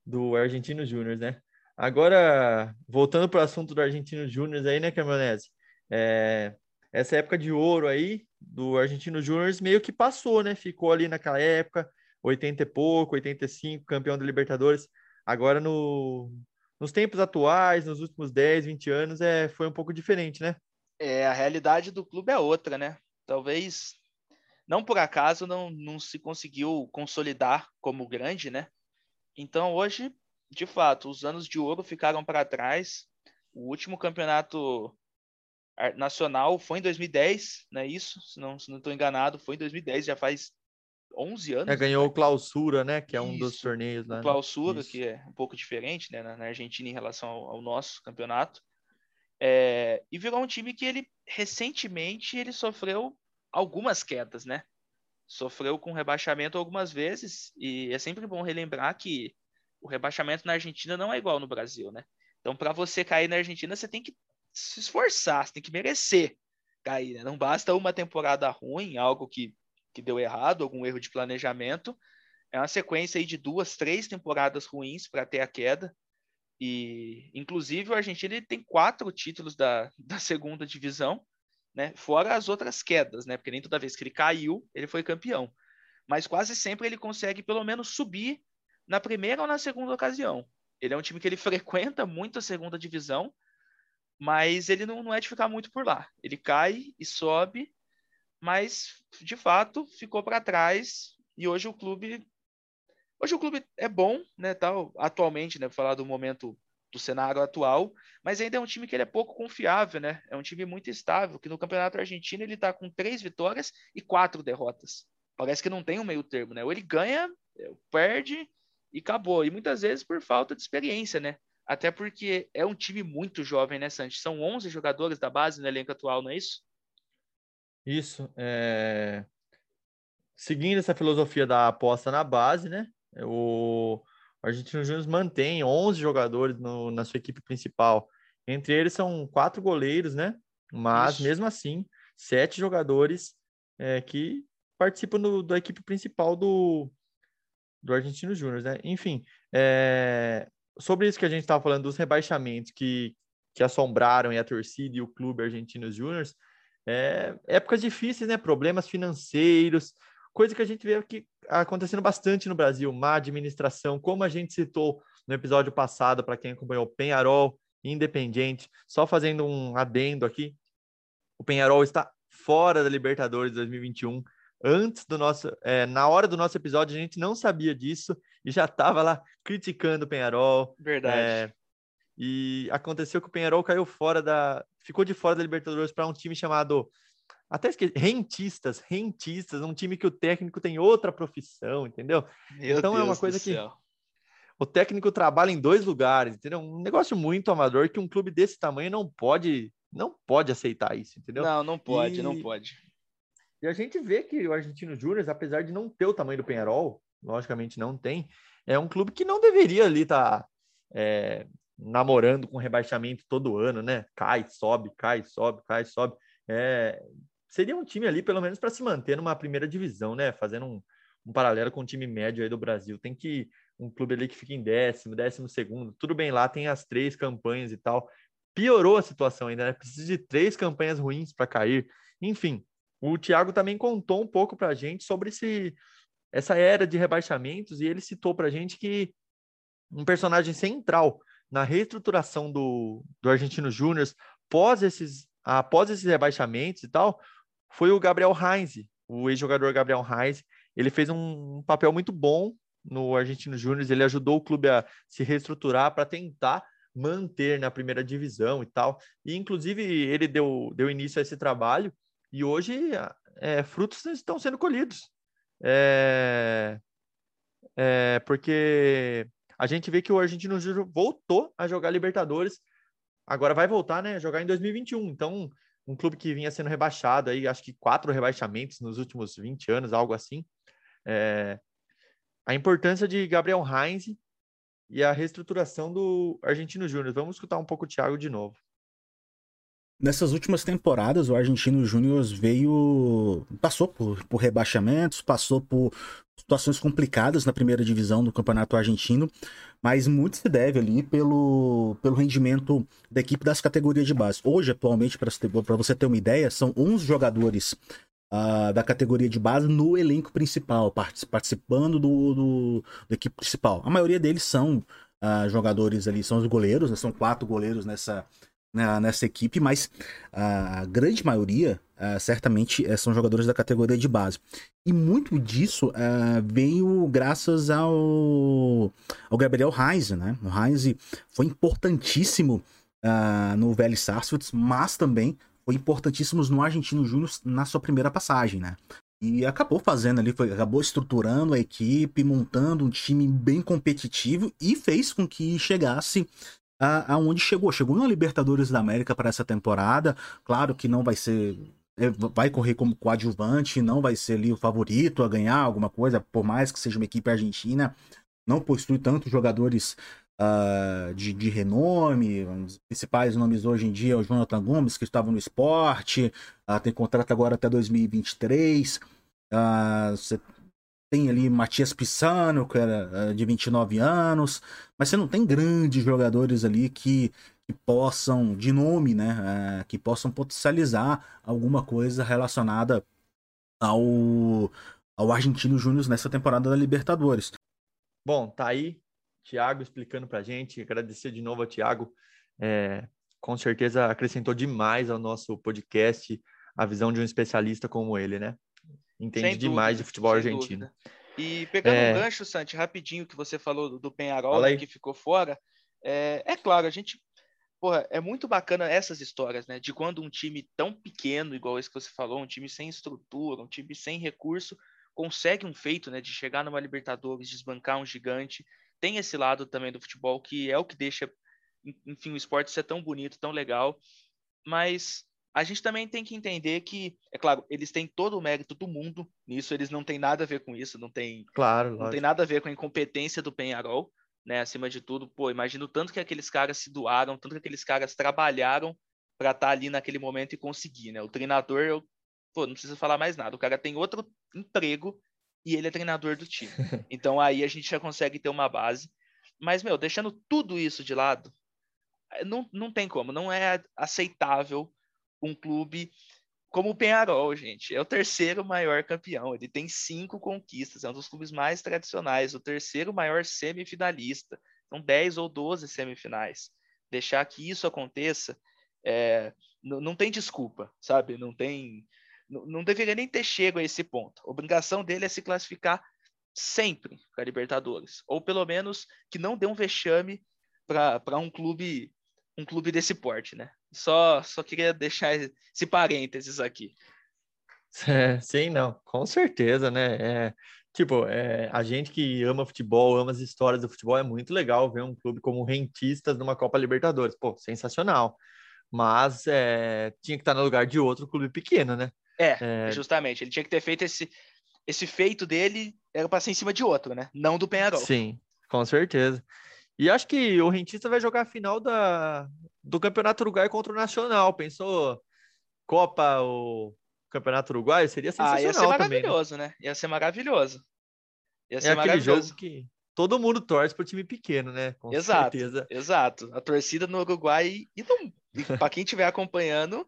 do Argentino Júnior, né? Agora, voltando para o assunto do Argentino Júnior aí, né, Caminhonese? É, essa época de ouro aí do Argentino Júnior meio que passou, né? Ficou ali naquela época, 80 e pouco, 85, campeão da Libertadores. Agora, no, nos tempos atuais, nos últimos 10, 20 anos, é, foi um pouco diferente, né? É, a realidade do clube é outra, né? Talvez, não por acaso, não, não se conseguiu consolidar como grande, né? Então, hoje, de fato, os anos de ouro ficaram para trás. O último campeonato nacional foi em 2010, não é isso? Se não estou enganado, foi em 2010, já faz 11 anos. É, ganhou o Clausura, né? Que é um dos torneios lá. Né? Clausura, isso. que é um pouco diferente né, na Argentina em relação ao, ao nosso campeonato. É, e virou um time que ele recentemente ele sofreu algumas quedas, né? Sofreu com rebaixamento algumas vezes e é sempre bom relembrar que o rebaixamento na Argentina não é igual no Brasil, né? Então, para você cair na Argentina, você tem que se esforçar, você tem que merecer cair, né? Não basta uma temporada ruim, algo que, que deu errado, algum erro de planejamento. É uma sequência aí de duas, três temporadas ruins para ter a queda. E, inclusive, o Argentina ele tem quatro títulos da, (laughs) da segunda divisão, né? Fora as outras quedas, né? Porque nem toda vez que ele caiu, ele foi campeão. Mas quase sempre ele consegue, pelo menos, subir na primeira ou na segunda ocasião. Ele é um time que ele (laughs) frequenta muito a segunda divisão, mas ele não, não é de ficar muito por lá. Ele cai e sobe, mas de fato ficou para trás e hoje o clube hoje o clube é bom, né, tal, atualmente, né, falar do momento do cenário atual, mas ainda é um time que ele é pouco confiável, né? É um time muito estável, que no Campeonato Argentino ele está com três vitórias e quatro derrotas. Parece que não tem um meio termo, né? Ou ele ganha, perde e acabou. E muitas vezes por falta de experiência, né? Até porque é um time muito jovem, né, Santos? São 11 jogadores da base no elenco atual, não é isso? Isso. É... Seguindo essa filosofia da aposta na base, né? O Argentino Júnior mantém 11 jogadores no, na sua equipe principal. Entre eles são quatro goleiros, né? Mas, Isso. mesmo assim, sete jogadores é, que participam do, da equipe principal do, do Argentino Júnior, né? Enfim, é, sobre isso que a gente estava falando dos rebaixamentos que, que assombraram a torcida e o clube Argentino Júnior, é, épocas difíceis, né? Problemas financeiros, coisa que a gente vê aqui acontecendo bastante no Brasil, má administração, como a gente citou no episódio passado, para quem acompanhou, Penharol, Independente, só fazendo um adendo aqui, o Penharol está fora da Libertadores 2021, antes do nosso, é, na hora do nosso episódio, a gente não sabia disso e já estava lá criticando o Penharol. Verdade. É, e aconteceu que o Penharol caiu fora da. ficou de fora da Libertadores para um time chamado. Até esqueci, rentistas, rentistas, um time que o técnico tem outra profissão, entendeu? Meu então Deus é uma coisa que céu. o técnico trabalha em dois lugares, entendeu? Um negócio muito amador que um clube desse tamanho não pode, não pode aceitar isso, entendeu? Não, não pode, e... não pode. E a gente vê que o Argentino Júnior, apesar de não ter o tamanho do Penharol, logicamente não tem, é um clube que não deveria ali estar tá, é, namorando com rebaixamento todo ano, né? Cai, sobe, cai, sobe, cai, sobe. É, seria um time ali, pelo menos, para se manter numa primeira divisão, né? Fazendo um, um paralelo com o time médio aí do Brasil. Tem que um clube ali que fica em décimo, décimo segundo. Tudo bem, lá tem as três campanhas e tal. Piorou a situação ainda, né? Precisa de três campanhas ruins para cair. Enfim, o Thiago também contou um pouco para a gente sobre esse, essa era de rebaixamentos e ele citou para a gente que um personagem central na reestruturação do, do Argentino Júnior após esses, após esses rebaixamentos e tal, foi o Gabriel Heinz, o ex-jogador Gabriel Heinz. Ele fez um, papel muito bom no Argentino Júnior, ele ajudou o clube a se reestruturar para tentar manter na primeira divisão e tal. E inclusive ele deu, deu início a esse trabalho E hoje é, frutos estão sendo colhidos. É, é, porque a gente vê que o Argentino Júnior voltou a jogar Libertadores, agora vai voltar, né, jogar em 2021. Então, um clube que vinha sendo rebaixado aí, acho que quatro rebaixamentos nos últimos 20 anos, algo assim. É, a importância de Gabriel Heinz e a reestruturação do Argentino Júnior. Vamos escutar um pouco o Thiago de novo. Nessas últimas temporadas, o Argentino Júnior veio. passou por, por rebaixamentos, passou por situações complicadas na primeira divisão do Campeonato Argentino, mas muito se deve ali pelo, pelo rendimento da equipe das categorias de base. Hoje, atualmente, para você ter uma ideia, são 11 jogadores uh, da categoria de base no elenco principal, participando do, do, da equipe principal. A maioria deles são uh, jogadores ali, são os goleiros, né? são quatro goleiros nessa né, nessa equipe, mas a grande maioria uh, certamente uh, são jogadores da categoria de base. E muito disso uh, veio graças ao, ao Gabriel Heinz, né? O Heinz foi importantíssimo no Vélez Sarsfield, mas também foi importantíssimo no Argentino Júnior na sua primeira passagem, né? E acabou fazendo ali, foi, acabou estruturando a equipe, montando um time bem competitivo e fez com que chegasse aonde chegou. Chegou na Libertadores da América para essa temporada. Claro que não vai ser. É, vai correr como coadjuvante, não vai ser ali o favorito a ganhar alguma coisa, por mais que seja uma equipe argentina. Não possui tantos jogadores uh, de, de renome. Os principais nomes hoje em dia é o Jonathan Gomes, que estava no esporte, uh, tem contrato agora até 2023. Uh, tem ali Matias Pisano, que era eh, de 29 anos, mas você não tem grandes jogadores ali que, que possam, de nome, né, é, que possam potencializar alguma coisa relacionada ao, ao Argentino Júnior nessa temporada da Libertadores. Bom, tá aí, Thiago explicando pra gente, agradecer de novo a Thiago, é, com certeza acrescentou demais ao nosso podcast a visão de um especialista como ele, né? Entende dúvida, demais de futebol argentino. Dúvida. E pegando é... um gancho, Santi, rapidinho, que você falou do, do Penharol, né, que ficou fora, é, é claro, a gente porra, é muito bacana essas histórias, né? De quando um time tão pequeno, igual esse que você falou, um time sem estrutura, um time sem recurso, consegue um feito, né? De chegar numa Libertadores, desbancar um gigante. Tem esse lado também do futebol que é o que deixa, enfim, o esporte ser tão bonito, tão legal. Mas a gente também tem que entender que, é claro, eles têm todo o mérito do mundo nisso, eles não têm nada a ver com isso, não tem, claro, não tem nada a ver com a incompetência do Penharol, né? Acima de tudo, pô, imagino tanto que aqueles caras se doaram, tanto que aqueles caras trabalharam para estar tá ali naquele momento e conseguir, né? O treinador, eu, pô, não precisa falar mais nada, o cara tem outro emprego e ele é treinador do time. (laughs) Então aí a gente já consegue ter uma base. Mas, meu, deixando tudo isso de lado, não, não tem como, não é aceitável um clube como o Penharol, gente. É o terceiro maior campeão. Ele tem cinco conquistas. É um dos clubes mais tradicionais. O terceiro maior semifinalista. São 10 ou 12 semifinais. Deixar que isso aconteça, é, não tem desculpa, sabe? Não tem. Não, não deveria nem ter chego a esse ponto. A obrigação dele é se classificar sempre para Libertadores. Ou pelo menos que não dê um vexame para um clube um clube desse porte, né? Só, só queria deixar esse parênteses aqui. (laughs) É, sim, não, com certeza, né? É, tipo, é, a gente que ama futebol, ama as histórias do futebol, é muito legal ver um clube como Rentistas numa Copa Libertadores. Pô, sensacional. Mas é, tinha que estar no lugar de outro clube pequeno, né? É, é, justamente. Ele tinha que ter feito esse, esse feito dele, era para ser em cima de outro, né? Não do Penharol. Sim, com certeza. E acho que o Rentista vai jogar a final da, do Campeonato Uruguai contra o Nacional. Pensou Copa o Campeonato Uruguai? Seria sensacional ah, ia ser maravilhoso, também, né? né? Ia ser maravilhoso. Ia ser é aquele jogo que todo mundo torce pro time pequeno, né? Com exato, certeza. Exato. A torcida no Uruguai e, e (laughs) para quem estiver acompanhando,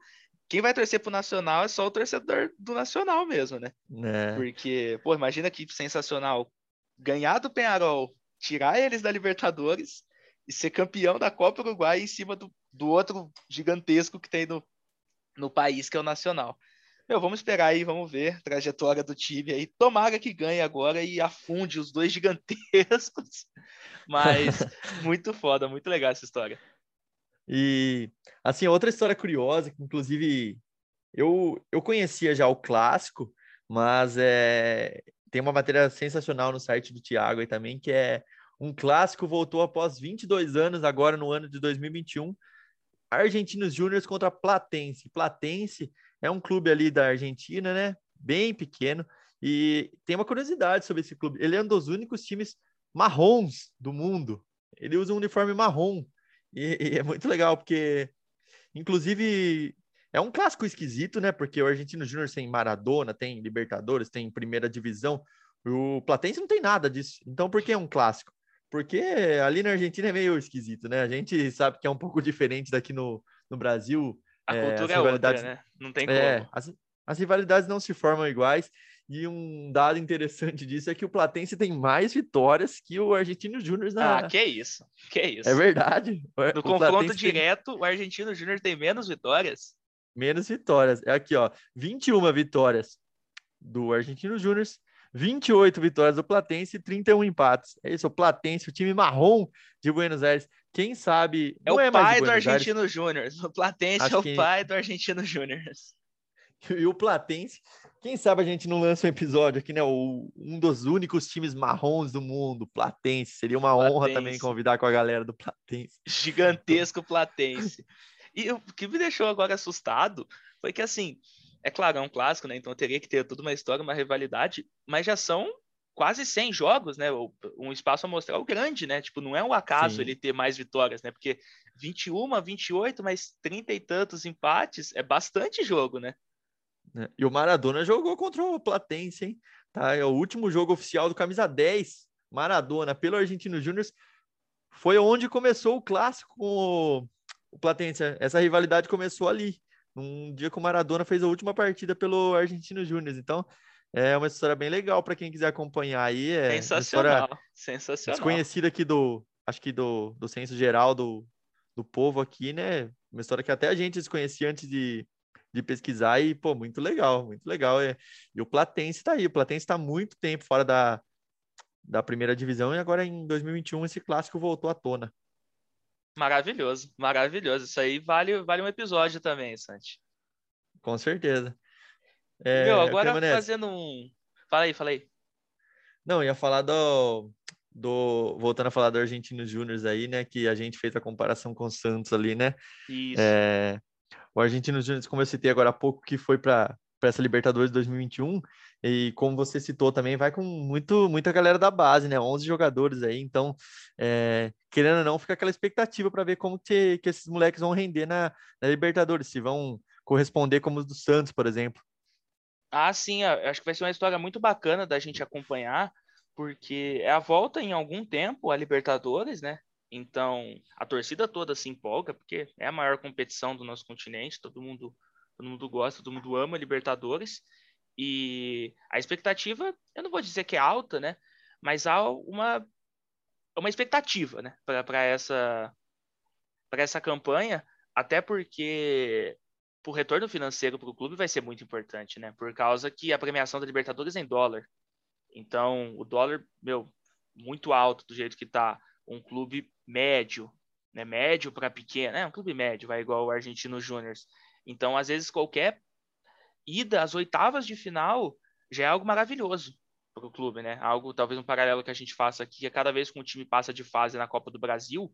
quem vai torcer pro Nacional é só o torcedor do Nacional mesmo, né? É. Porque, pô, imagina que sensacional ganhar do Penharol, tirar eles da Libertadores e ser campeão da Copa Uruguai em cima do, do outro gigantesco que tem no, no país, que é o Nacional. Meu, vamos esperar aí, vamos ver a trajetória do time aí. Tomara que ganhe agora e afunde os dois (laughs) gigantescos. Mas (laughs) muito foda, muito legal essa história. E, assim, outra história curiosa, que inclusive eu, eu conhecia já o clássico, mas é, tem uma matéria sensacional no site do Thiago aí também, que é um clássico voltou após 22 anos, agora no ano de 2021. Argentinos Júnior contra Platense. Platense é um clube ali da Argentina, né? Bem pequeno. E tem uma curiosidade sobre esse clube. Ele é um dos únicos times marrons do mundo. Ele usa um uniforme marrom. E, e é muito legal, porque, inclusive, é um clássico esquisito, né? Porque o Argentino Júnior tem Maradona, tem Libertadores, tem Primeira Divisão. O Platense não tem nada disso. Então, por que é um clássico? Porque ali na Argentina é meio esquisito, né? A gente sabe que é um pouco diferente daqui no, no Brasil. A é, cultura é outra, né? Não tem é, como. As, as rivalidades não se formam iguais. E um dado interessante disso é que o Platense tem mais vitórias que o Argentino Júnior na. Ah, que isso. Que isso. É verdade. No o confronto Platense direto, tem... o Argentino Júnior tem menos vitórias menos vitórias. É aqui, ó, 21 vitórias do Argentino Júnior, 28 vitórias do Platense e 31 empates. É isso, o Platense, o time marrom de Buenos Aires. Quem sabe. É o é pai do Argentino Júnior. O Platense Acho é o que... pai do Argentino Júnior. (laughs) E o Platense, quem sabe a gente não lança um episódio aqui, né? O, um dos únicos times marrons do mundo, Platense. Seria uma Platense. honra também convidar com a galera do Platense. Gigantesco Platense. E o que me deixou agora assustado foi que, assim, é claro, é um clássico, né? Então teria que ter toda uma história, uma rivalidade, mas já são quase 100 jogos, né? Um espaço amostral grande, né? Tipo, não é um acaso Sim. ele ter mais vitórias, né? Porque 21, 28, mais 30 e tantos empates é bastante jogo, né? É, e o Maradona jogou contra o Platense, hein? Tá, é o último jogo oficial do camisa 10, Maradona, pelo Argentino Júnior. Foi onde começou o clássico com o Platense. Essa rivalidade começou ali, um dia que o Maradona fez a última partida pelo Argentino Júnior. Então, é uma história bem legal para quem quiser acompanhar aí. É sensacional, sensacional. Desconhecida aqui do, acho que do, do senso geral do, do povo aqui, né? Uma história que até a gente desconhecia antes de, de pesquisar e, pô, muito legal, muito legal. É. E o Platense está aí, o Platense está muito tempo fora da, da primeira divisão e agora em 2021 esse clássico voltou à tona. Maravilhoso, maravilhoso. Isso aí vale, vale um episódio também, Santi. Com certeza. É, Meu, agora fazendo um. Fala aí, fala aí. Não, ia falar do, do. Voltando a falar do Argentinos Júnior aí, né? Que a gente fez a comparação com o Santos ali, né? Isso. É, o Argentinos Júnior, como eu citei agora há pouco, que foi para essa Libertadores 2021, e como você citou também, vai com muito, muita galera da base, né? 11 jogadores aí. Então, é, querendo ou não, fica aquela expectativa para ver como que, que esses moleques vão render na, na, Libertadores, se vão corresponder como os do Santos, por exemplo. Ah, sim, acho que vai ser uma história muito bacana da gente acompanhar, porque é a volta em algum tempo a Libertadores, né? Então, a torcida toda se empolga, porque é a maior competição do nosso continente, todo mundo, todo mundo gosta, todo mundo ama Libertadores. E a expectativa, eu não vou dizer que é alta, né? Mas há uma, uma expectativa, né? Para essa, essa campanha, até porque o retorno financeiro para o clube vai ser muito importante, né? Por causa que a premiação da Libertadores é em dólar. Então, o dólar, meu, muito alto do jeito que está um clube médio, né? Médio para pequeno, é um clube médio, vai igual o Argentino Júnior. Então, às vezes, qualquer ida às oitavas de final já é algo maravilhoso para o clube, né? Algo, talvez um paralelo que a gente faça aqui, é cada vez que um time passa de fase na Copa do Brasil,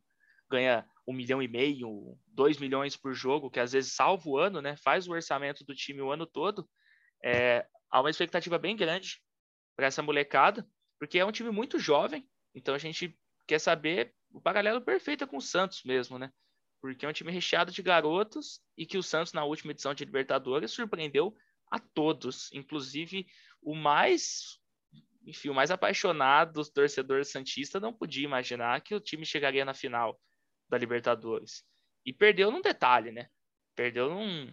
ganha um milhão e meio, dois milhões por jogo, que às vezes salva o ano, né? Faz o orçamento do time o ano todo. É, há uma expectativa bem grande para essa molecada, porque é um time muito jovem, então a gente quer saber o paralelo perfeito é com o Santos mesmo, né? Porque é um time recheado de garotos e que o Santos, na última edição de Libertadores, surpreendeu a todos, inclusive o mais, enfim, o mais apaixonado dos torcedores santistas não podia imaginar que o time chegaria na final da Libertadores. E perdeu num detalhe, né? Perdeu num,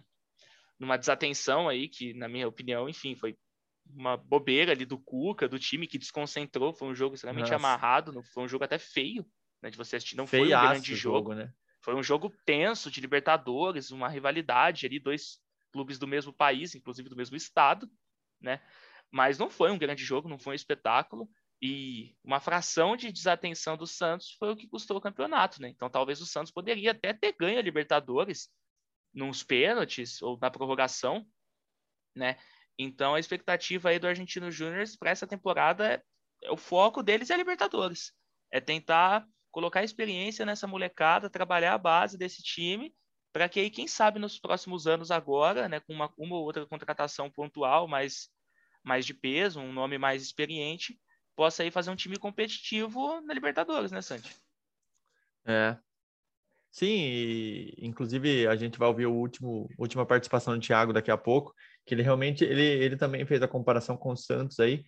numa desatenção aí que, na minha opinião, enfim, foi uma bobeira ali do Cuca, do time que desconcentrou, foi um jogo extremamente Nossa. amarrado, foi um jogo até feio, né, de você assistir, não foi um grande jogo, jogo né? Foi um jogo tenso de Libertadores, uma rivalidade ali, dois clubes do mesmo país, inclusive do mesmo estado, né? Mas não foi um grande jogo, não foi um espetáculo. E uma fração de desatenção do Santos foi o que custou o campeonato, né? Então talvez o Santos poderia até ter ganho a Libertadores nos pênaltis ou na prorrogação, né? Então a expectativa aí do Argentino Júnior para essa temporada é, é, o foco deles é a Libertadores. É tentar colocar experiência nessa molecada, trabalhar a base desse time, para que aí, quem sabe, nos próximos anos agora, né, com uma, uma ou outra contratação pontual, mais, mais de peso, um nome mais experiente, possa aí fazer um time competitivo na Libertadores, né, Santi? É. Sim, e, inclusive a gente vai ouvir o último última participação do Thiago daqui a pouco, que ele realmente ele, ele também fez a comparação com o Santos aí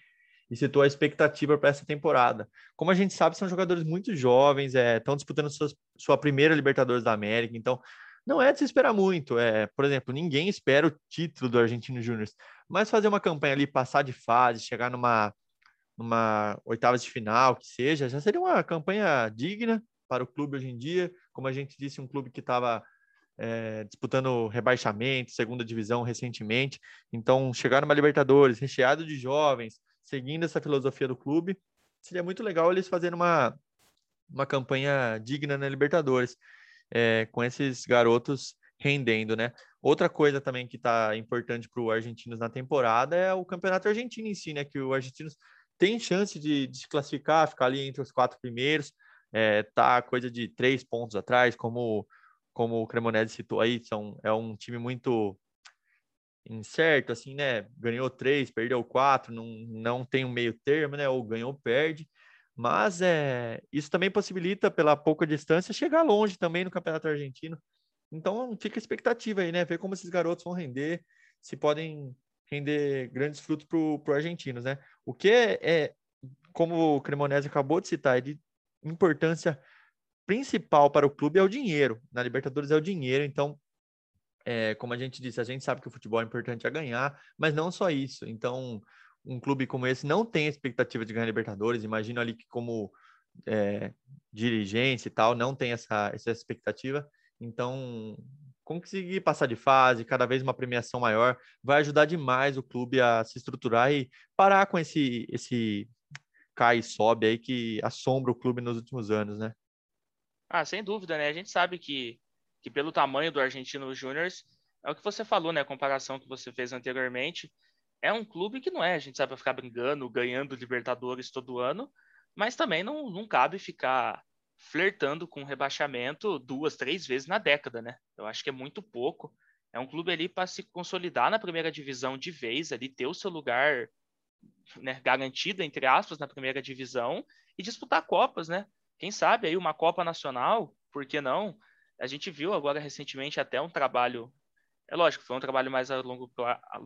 e citou a expectativa para essa temporada. Como a gente sabe, são jogadores muito jovens, estão é, disputando sua, sua primeira Libertadores da América, então não é de se esperar muito. É, por exemplo, ninguém espera o título do Argentino Júnior, mas fazer uma campanha ali, passar de fase, chegar numa, numa oitavas de final, que seja, já seria uma campanha digna para o clube hoje em dia. Como a gente disse, um clube que estava é, disputando rebaixamento, segunda divisão recentemente. Então, chegar numa Libertadores recheado de jovens, seguindo essa filosofia do clube, seria muito legal eles fazerem uma, uma campanha digna na Libertadores, é, com esses garotos rendendo, né? Outra coisa também que está importante para o Argentinos na temporada é o campeonato argentino em si, né? Que o Argentinos tem chance de, de se classificar, ficar ali entre os quatro primeiros, é, tá coisa de três pontos atrás, como como o Cremonese citou aí, são, é um time muito incerto, assim, né? Ganhou três, perdeu quatro, não, não tem um meio termo, né? Ou ganhou, perde. Mas é, isso também possibilita, pela pouca distância, chegar longe também no Campeonato Argentino. Então fica a expectativa aí, né? Ver como esses garotos vão render, se podem render grandes frutos para os argentinos, né? O que é, é, como o Cremonese acabou de citar, é de importância principal para o clube é o dinheiro. Na Libertadores é o dinheiro, então, é, como a gente disse, a gente sabe que o futebol é importante a ganhar, mas não só isso. Então, um clube como esse não tem expectativa de ganhar Libertadores. Imagino ali que, como é, dirigência e tal, não tem essa, essa expectativa. Então, conseguir passar de fase, cada vez uma premiação maior, vai ajudar demais o clube a se estruturar e parar com esse, esse cai e sobe aí que assombra o clube nos últimos anos, né? Ah, sem dúvida, né? A gente sabe que, que pelo tamanho do Argentino Júnior, é o que você falou, né? A comparação que você fez anteriormente. É um clube que não é, a gente sabe, ficar brincando, ganhando Libertadores todo ano, mas também não, não cabe ficar flertando com rebaixamento duas, três vezes na década, né? Eu acho que é muito pouco. É um clube ali para se consolidar na primeira divisão de vez, ali ter o seu lugar né, garantido, entre aspas, na primeira divisão e disputar Copas, né? Quem sabe aí uma Copa Nacional, por que não? A gente viu agora recentemente até um trabalho, é lógico, foi um trabalho mais a longo,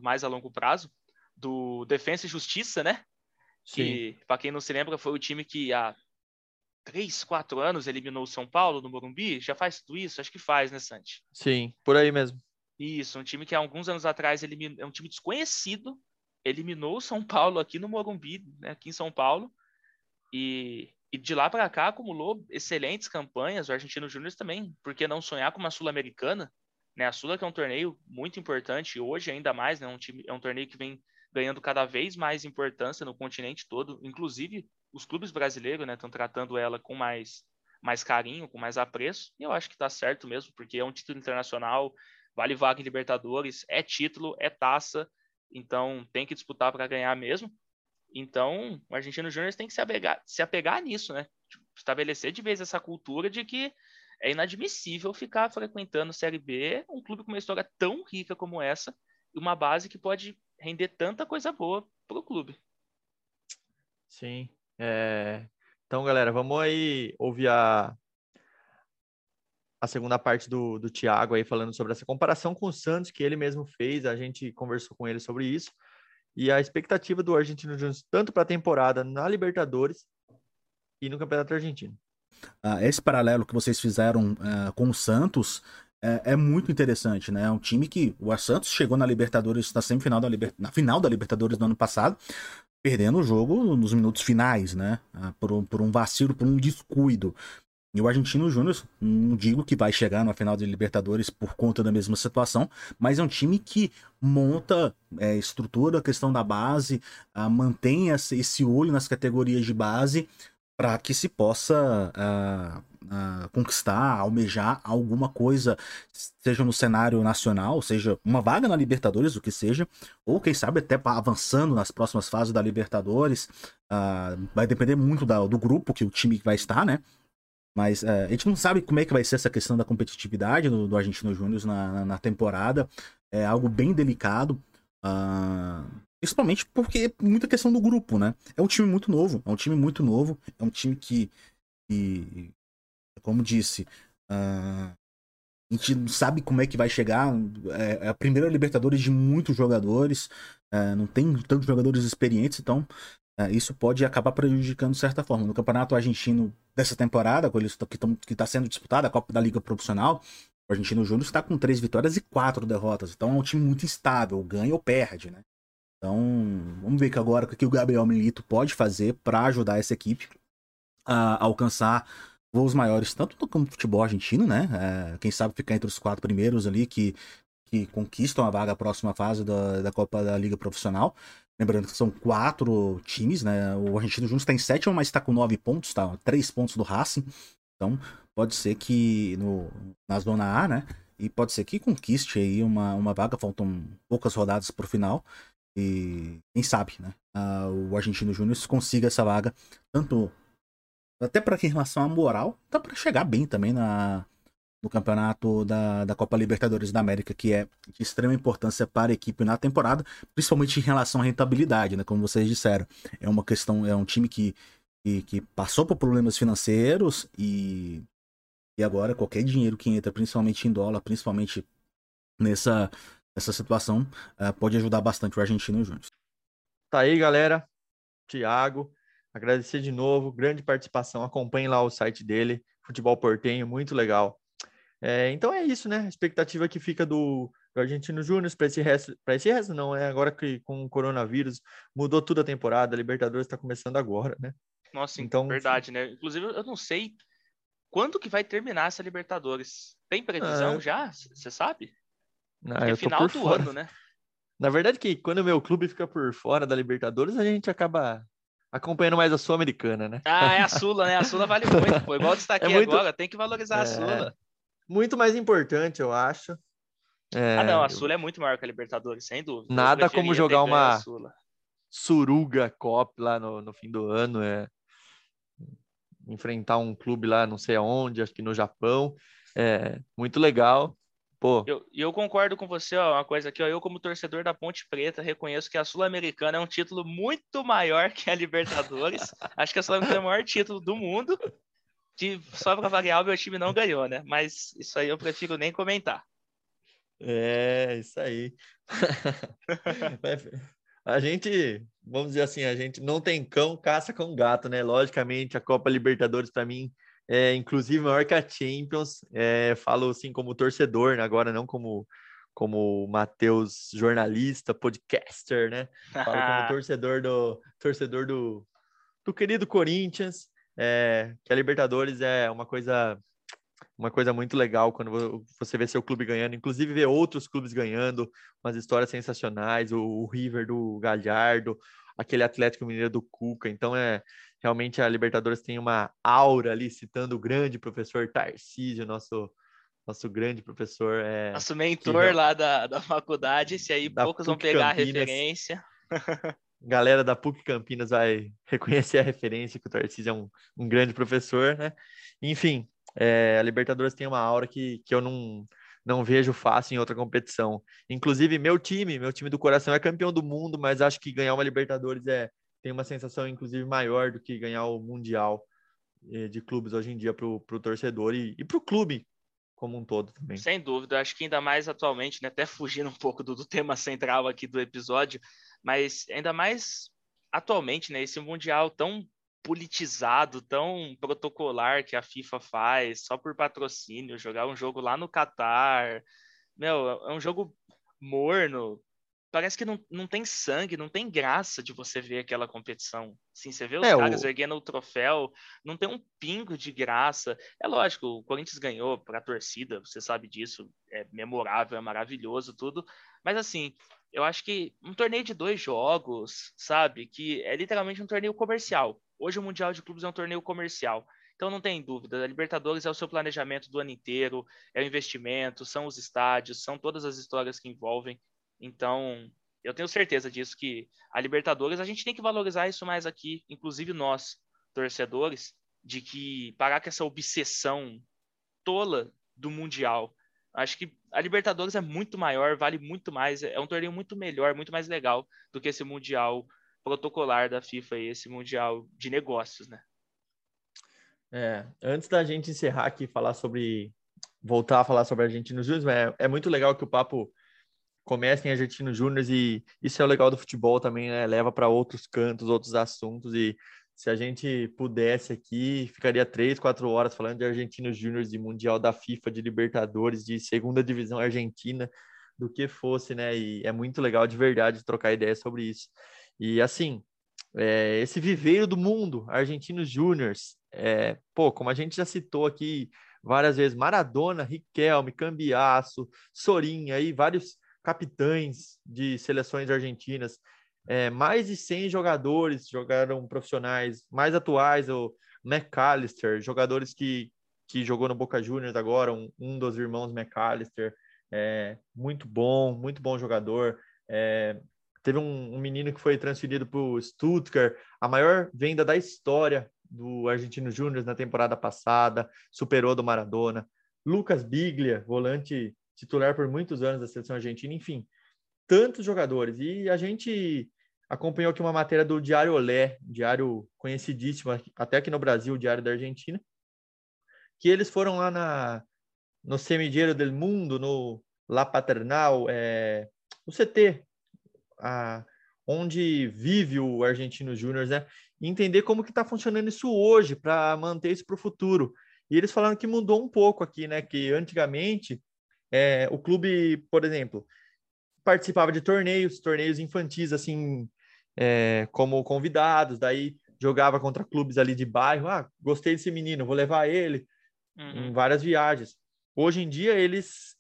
mais a longo prazo, do Defensa e Justiça, né? Que, para quem não se lembra, foi o time que há três, quatro anos eliminou o São Paulo no Morumbi. Já faz tudo isso? Acho que faz, né, Santi? Sim, por aí mesmo. Isso, um time que há alguns anos atrás eliminou, é um time desconhecido, eliminou o São Paulo aqui no Morumbi, né, aqui em São Paulo, e e de lá para cá acumulou excelentes campanhas. O Argentino Júnior também, por que não sonhar com uma Sul-Americana? Né? A Sula que é um torneio muito importante, hoje ainda mais, né? um time, é um torneio que vem ganhando cada vez mais importância no continente todo. Inclusive, os clubes brasileiros estão né, tratando ela com mais, mais carinho, com mais apreço. E eu acho que está certo mesmo, porque é um título internacional, vale vaga em Libertadores, é título, é taça, então tem que disputar para ganhar mesmo. Então, o Argentino Júnior tem que se apegar, se apegar nisso, né? Tipo, estabelecer de vez essa cultura de que é inadmissível ficar frequentando Série B, um clube com uma história tão rica como essa, e uma base que pode render tanta coisa boa para o clube. Sim. É... Então, galera, vamos aí ouvir a, a segunda parte do, do Thiago aí falando sobre essa comparação com o Santos que ele mesmo fez. A gente conversou com ele sobre isso e a expectativa do Argentino Júnior tanto para a temporada na Libertadores e no Campeonato Argentino. Uh, esse paralelo que vocês fizeram uh, com o Santos é, é, muito interessante, né? É um time que o Santos chegou na Libertadores na semifinal da Liber... na final da Libertadores do ano passado, perdendo o jogo nos minutos finais, né? Uh, por, por um vacilo, por um descuido. E o Argentino Júnior, não digo que vai chegar na final de Libertadores por conta da mesma situação, mas é um time que monta, é, estrutura a questão da base, a, mantém esse olho nas categorias de base, para que se possa uh, uh, conquistar, almejar alguma coisa, seja no cenário nacional, seja uma vaga na Libertadores, o que seja, ou quem sabe até avançando nas próximas fases da Libertadores. Vai depender muito da, do grupo que o time vai estar, né? Mas a gente não sabe como é que vai ser essa questão da competitividade do, do Argentino Júnior na, na, na, temporada. É algo bem delicado. Uh, Principalmente porque é muita questão do grupo, né? É um time muito novo, é um time muito novo, é um time que, que como disse, uh, a gente não sabe como é que vai chegar. É, é a primeira Libertadores de muitos jogadores, uh, não tem tantos jogadores experientes, então isso pode acabar prejudicando de certa forma. No campeonato argentino dessa temporada, que está sendo disputada, a Copa da Liga Profissional, o Argentino Júnior está com três vitórias e quatro derrotas. Então é um time muito instável, ganha ou perde, né? Então, vamos ver que agora o que o Gabriel Milito pode fazer para ajudar essa equipe a alcançar voos maiores, tanto no futebol argentino, né? É, quem sabe ficar entre os quatro primeiros ali que, que conquistam a vaga próxima fase da, da Copa da Liga Profissional. Lembrando que são quatro times, né? O Argentino Juntos está em sétimo, mas está com nove pontos, tá? Três pontos do Racing. Então, pode ser que no, na zona A, né? E pode ser que conquiste aí uma, uma vaga, faltam poucas rodadas para o final. E quem sabe, né? Uh, o Argentino Júnior consiga essa vaga, tanto até para relação à moral, tá para chegar bem também na, no campeonato da, da Copa Libertadores da América, que é de extrema importância para a equipe na temporada, principalmente em relação à rentabilidade, né? Como vocês disseram. É uma questão, é um time que, que, que passou por problemas financeiros e, e agora qualquer dinheiro que entra, principalmente em dólar, principalmente nessa essa situação uh, pode ajudar bastante o Argentino Júnior. Tá aí, galera. Tiago, agradecer de novo, grande participação. Acompanhe lá o site dele, Futebol Portenho, muito legal. É, então é isso, né? A expectativa que fica do, do Argentino Júnior para esse resto, para esse resto não, é agora que com o coronavírus mudou tudo a temporada, a Libertadores está começando agora, né? Nossa, então verdade, né? Inclusive eu não sei quando que vai terminar essa Libertadores. Tem previsão ah, já? Você sabe? Ah, é final do fora. ano, né? Na verdade, que quando o meu clube fica por fora da Libertadores, a gente acaba acompanhando mais a Sul-Americana, né? Ah, é a Sula, né? A Sula vale muito, pô. Igual eu destaquei (laughs) é muito... agora, tem que valorizar é... a Sula. Muito mais importante, eu acho. É... Ah, não, a Sula é muito maior que a Libertadores, sem dúvida. Nada como jogar uma Suruga Cop lá no, no fim do ano, é enfrentar um clube lá, não sei aonde, acho que no Japão. É muito legal. Pô. Eu, eu concordo com você, ó, uma coisa aqui, ó, eu como torcedor da Ponte Preta reconheço que a Sul-Americana é um título muito maior que a Libertadores. (laughs) Acho que a Sul-Americana é o maior título do mundo. Que só para variar o meu time não ganhou, né? Mas isso aí eu prefiro nem comentar. É, isso aí. (laughs) a gente, vamos dizer assim, a gente não tem cão, caça com gato, né? Logicamente, a Copa Libertadores para mim é, inclusive maior que a Champions. É, falo assim como torcedor, né? agora não como como Matheus, jornalista, podcaster, né? Falo como (laughs) torcedor do torcedor do, do querido Corinthians. É, que a Libertadores é uma coisa uma coisa muito legal quando você vê seu clube ganhando, inclusive ver outros clubes ganhando, umas histórias sensacionais, o, o River do Galhardo, aquele Atlético Mineiro do Cuca. Então é realmente a Libertadores tem uma aura ali, citando o grande professor Tarcísio, nosso nosso grande professor. É, nosso mentor que, lá da, da faculdade, se aí poucos PUC vão pegar Campinas. a referência. (laughs) Galera da PUC Campinas vai (laughs) reconhecer a referência que o Tarcísio é um, um grande professor, né? Enfim, é, a Libertadores tem uma aura que, que eu não, não vejo fácil em outra competição. Inclusive, meu time, meu time do coração é campeão do mundo, mas acho que ganhar uma Libertadores é, tem uma sensação, inclusive, maior do que ganhar o Mundial eh, de clubes hoje em dia para o torcedor e, e para o clube como um todo também. Sem dúvida, acho que ainda mais atualmente, né, até fugindo um pouco do, do tema central aqui do episódio, mas ainda mais atualmente, né, esse Mundial tão politizado, tão protocolar que a FIFA faz, só por patrocínio, jogar um jogo lá no Catar. Meu, é um jogo morno. Parece que não, não tem sangue, não tem graça de você ver aquela competição. Sim, você vê os é, caras o... erguendo o troféu, não tem um pingo de graça. É lógico, o Corinthians ganhou para a torcida, você sabe disso, é memorável, é maravilhoso, tudo. Mas assim, eu acho que um torneio de dois jogos, sabe, que é literalmente um torneio comercial hoje o Mundial de Clubes é um torneio comercial. Então não tem dúvida, a Libertadores é o seu planejamento do ano inteiro, é o investimento, são os estádios, são todas as histórias que envolvem. Então, eu tenho certeza disso que a Libertadores a gente tem que valorizar isso mais aqui, inclusive nós, torcedores, de que parar com essa obsessão tola do Mundial. Acho que a Libertadores é muito maior, vale muito mais, é um torneio muito melhor, muito mais legal do que esse Mundial protocolar da FIFA e esse Mundial de negócios, né? É, antes da gente encerrar aqui falar sobre voltar a falar sobre Argentinos Júnior, é, é muito legal que o papo comece em Argentinos Júnior e isso é o legal do futebol também, né? Leva para outros cantos, outros assuntos e se a gente pudesse aqui, ficaria três, quatro horas falando de Argentinos Júnior, de Mundial da FIFA, de Libertadores, de segunda divisão argentina, do que fosse, né? E é muito legal de verdade trocar ideias sobre isso. E assim, é, esse viveiro do mundo, Argentinos Júniors, é, pô, como a gente já citou aqui várias vezes, Maradona, Riquelme, Cambiasso, Sorinha e vários capitães de seleções argentinas. É, mais de 100 jogadores jogaram profissionais mais atuais, o McAllister, jogadores que, que jogou no Boca Juniors agora, um, um dos irmãos McAllister, é, muito bom, muito bom jogador. É, teve um, um, menino que foi transferido para o Stuttgart, a maior venda da história do Argentino Júnior na temporada passada, superou do Maradona. Lucas Biglia, volante titular por muitos anos da seleção argentina, enfim, tantos jogadores. E a gente acompanhou aqui uma matéria do Diário Olé, diário conhecidíssimo até aqui no Brasil, Diário da Argentina, que eles foram lá na, no Semidiero del Mundo, no La Paternal, é, o CT, a, onde vive o Argentino Júnior, né? Entender como que está funcionando isso hoje para manter isso para o futuro. E eles falaram que mudou um pouco aqui, né? Que antigamente é, o clube, por exemplo, participava de torneios, torneios infantis, assim, é, como convidados, daí jogava contra clubes ali de bairro. Ah, gostei desse menino, vou levar ele uhum. em várias viagens. Hoje em dia, eles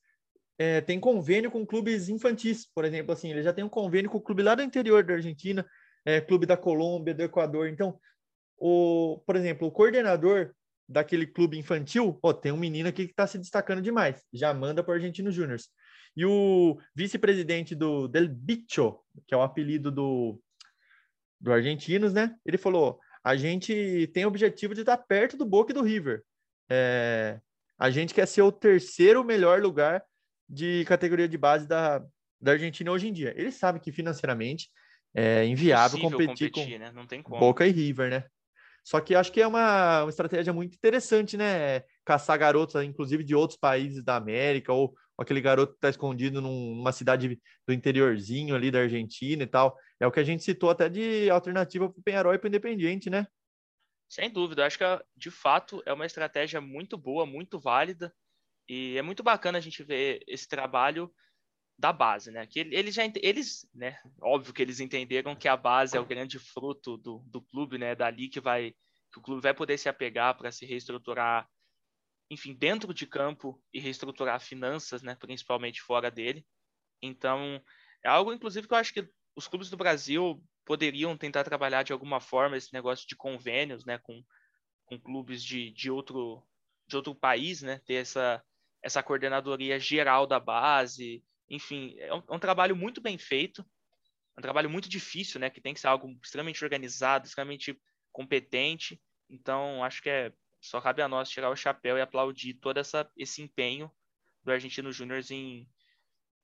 é, têm convênio com clubes infantis, por exemplo, assim, eles já têm um convênio com o clube lá do interior da Argentina, é, clube da Colômbia, do Equador. Então, o, por exemplo, o coordenador daquele clube infantil, ó, tem um menino aqui que está se destacando demais, já manda para o Argentino Júnior. E o vice-presidente do Del Bicho, que é o apelido do, do Argentinos, né? Ele falou: a gente tem o objetivo de estar perto do Boca e do River. É, a gente quer ser o terceiro melhor lugar de categoria de base da, da Argentina hoje em dia. Ele sabe que financeiramente é inviável competir, competir, com né? Não tem como. Boca e River, né? Só que acho que é uma, uma estratégia muito interessante, né? Caçar garotos, inclusive de outros países da América, ou aquele garoto que está escondido num, numa cidade do interiorzinho ali da Argentina e tal. É o que a gente citou até de alternativa para o Penharol e para o Independiente, né? Sem dúvida, acho que de fato é uma estratégia muito boa, muito válida, e é muito bacana a gente ver esse trabalho da base, né? Que eles já eles, né? Óbvio que eles entenderam que a base é o grande fruto do, do clube, né? Dali que vai que o clube vai poder se apegar para se reestruturar, enfim, dentro de campo e reestruturar finanças, né? Principalmente fora dele. Então é algo, inclusive, que eu acho que os clubes do Brasil poderiam tentar trabalhar de alguma forma esse negócio de convênios, né? Com, com clubes de, de outro de outro país, né? Ter essa essa coordenadoria geral da base enfim, é um, é um, trabalho muito bem feito, um trabalho muito difícil, né? Que tem que ser algo extremamente organizado, extremamente competente. Então, acho que é só cabe a nós tirar o chapéu e aplaudir todo essa, esse empenho do Argentino Júnior em,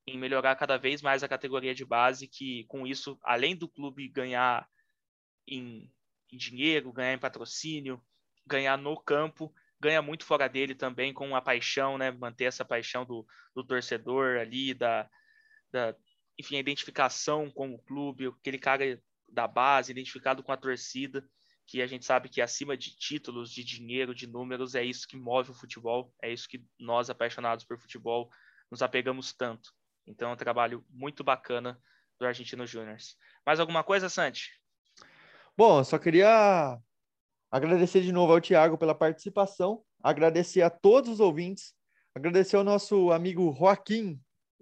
em melhorar cada vez mais a categoria de base, que com isso, além do clube ganhar em, em dinheiro, ganhar em patrocínio, ganhar no campo, ganha muito fora dele também com a paixão, né? Manter essa paixão do, do torcedor ali, da, da, enfim, a identificação com o clube, aquele cara da base, identificado com a torcida, que a gente sabe que acima de títulos, de dinheiro, de números, é isso que move o futebol, é isso que nós, apaixonados por futebol, nos apegamos tanto. Então é um trabalho muito bacana do Argentino Júnior. Mais alguma coisa, Santi? Bom, só queria Agradecer de novo ao Tiago pela participação, agradecer a todos os ouvintes, agradecer ao nosso amigo Joaquim,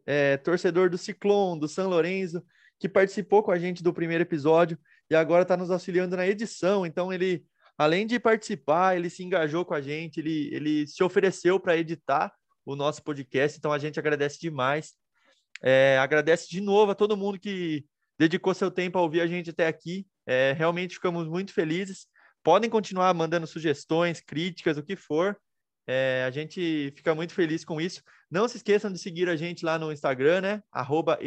é, torcedor do Ciclone, do São Lourenço, que participou com a gente do primeiro episódio. e agora está nos auxiliando na edição. Então, ele, além de participar, ele se engajou com a gente, ele, ele se ofereceu para editar o nosso podcast. Então, a gente agradece demais. É, agradece de novo a todo mundo que dedicou seu tempo a ouvir a gente até aqui. É, realmente ficamos muito felizes. Podem continuar mandando sugestões, críticas, o que for. É, a gente fica muito feliz com isso. Não se esqueçam de seguir a gente lá no Instagram, né? Arroba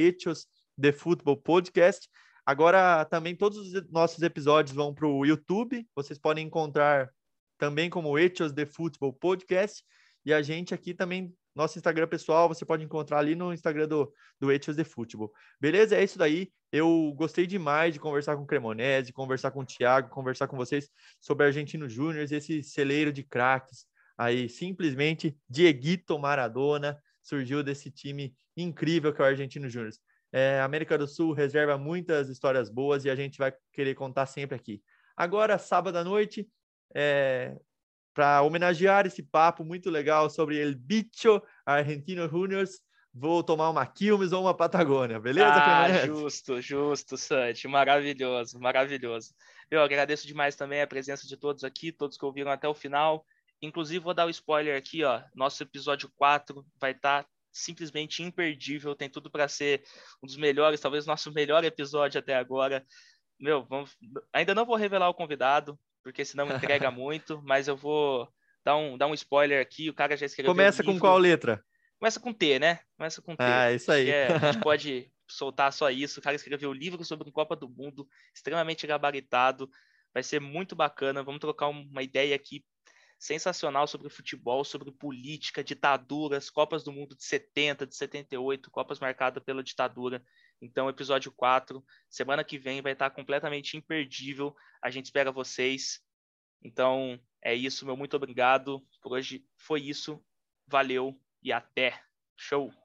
The Football Podcast. Agora também todos os nossos episódios vão para o YouTube. Vocês podem encontrar também como Etios The Football Podcast. E a gente aqui também, nosso Instagram pessoal, você pode encontrar ali no Instagram do, do Etios The Football. Beleza? É isso daí. Eu gostei demais de conversar com o Cremonese, conversar com o Thiago, conversar com vocês sobre Argentino Júnior, esse celeiro de craques aí simplesmente Dieguito Maradona surgiu desse time incrível que é o Argentino Júnior. É, América do Sul reserva muitas histórias boas e a gente vai querer contar sempre aqui. Agora, sábado à noite, é, para homenagear esse papo muito legal sobre El Bicho Argentino Juniors, vou tomar uma Quilmes ou uma Patagônia, beleza? Ah, justo, justo, Santi, maravilhoso, maravilhoso. Eu agradeço demais também a presença de todos aqui, todos que ouviram até o final. Inclusive, vou dar o um spoiler aqui, ó. Nosso episódio 4 vai estar tá simplesmente imperdível, tem tudo para ser um dos melhores, talvez nosso melhor episódio até agora. Meu, vamos... ainda não vou revelar o convidado, porque senão entrega (laughs) muito, mas eu vou dar um, dar um spoiler aqui. O cara já escreveu. Começa com qual letra? Começa com T, né? Começa com T. Ah, isso aí. É, a gente (laughs) pode soltar só isso. O cara escreveu um livro sobre Copa do Mundo, extremamente gabaritado. Vai ser muito bacana. Vamos trocar uma ideia aqui sensacional sobre futebol, sobre política, ditaduras, Copas do Mundo de 70, de 78, Copas marcadas pela ditadura. Então, episódio 4, semana que vem vai estar completamente imperdível. A gente espera vocês. Então, é isso, meu muito obrigado. Por hoje foi isso. Valeu e até. Show!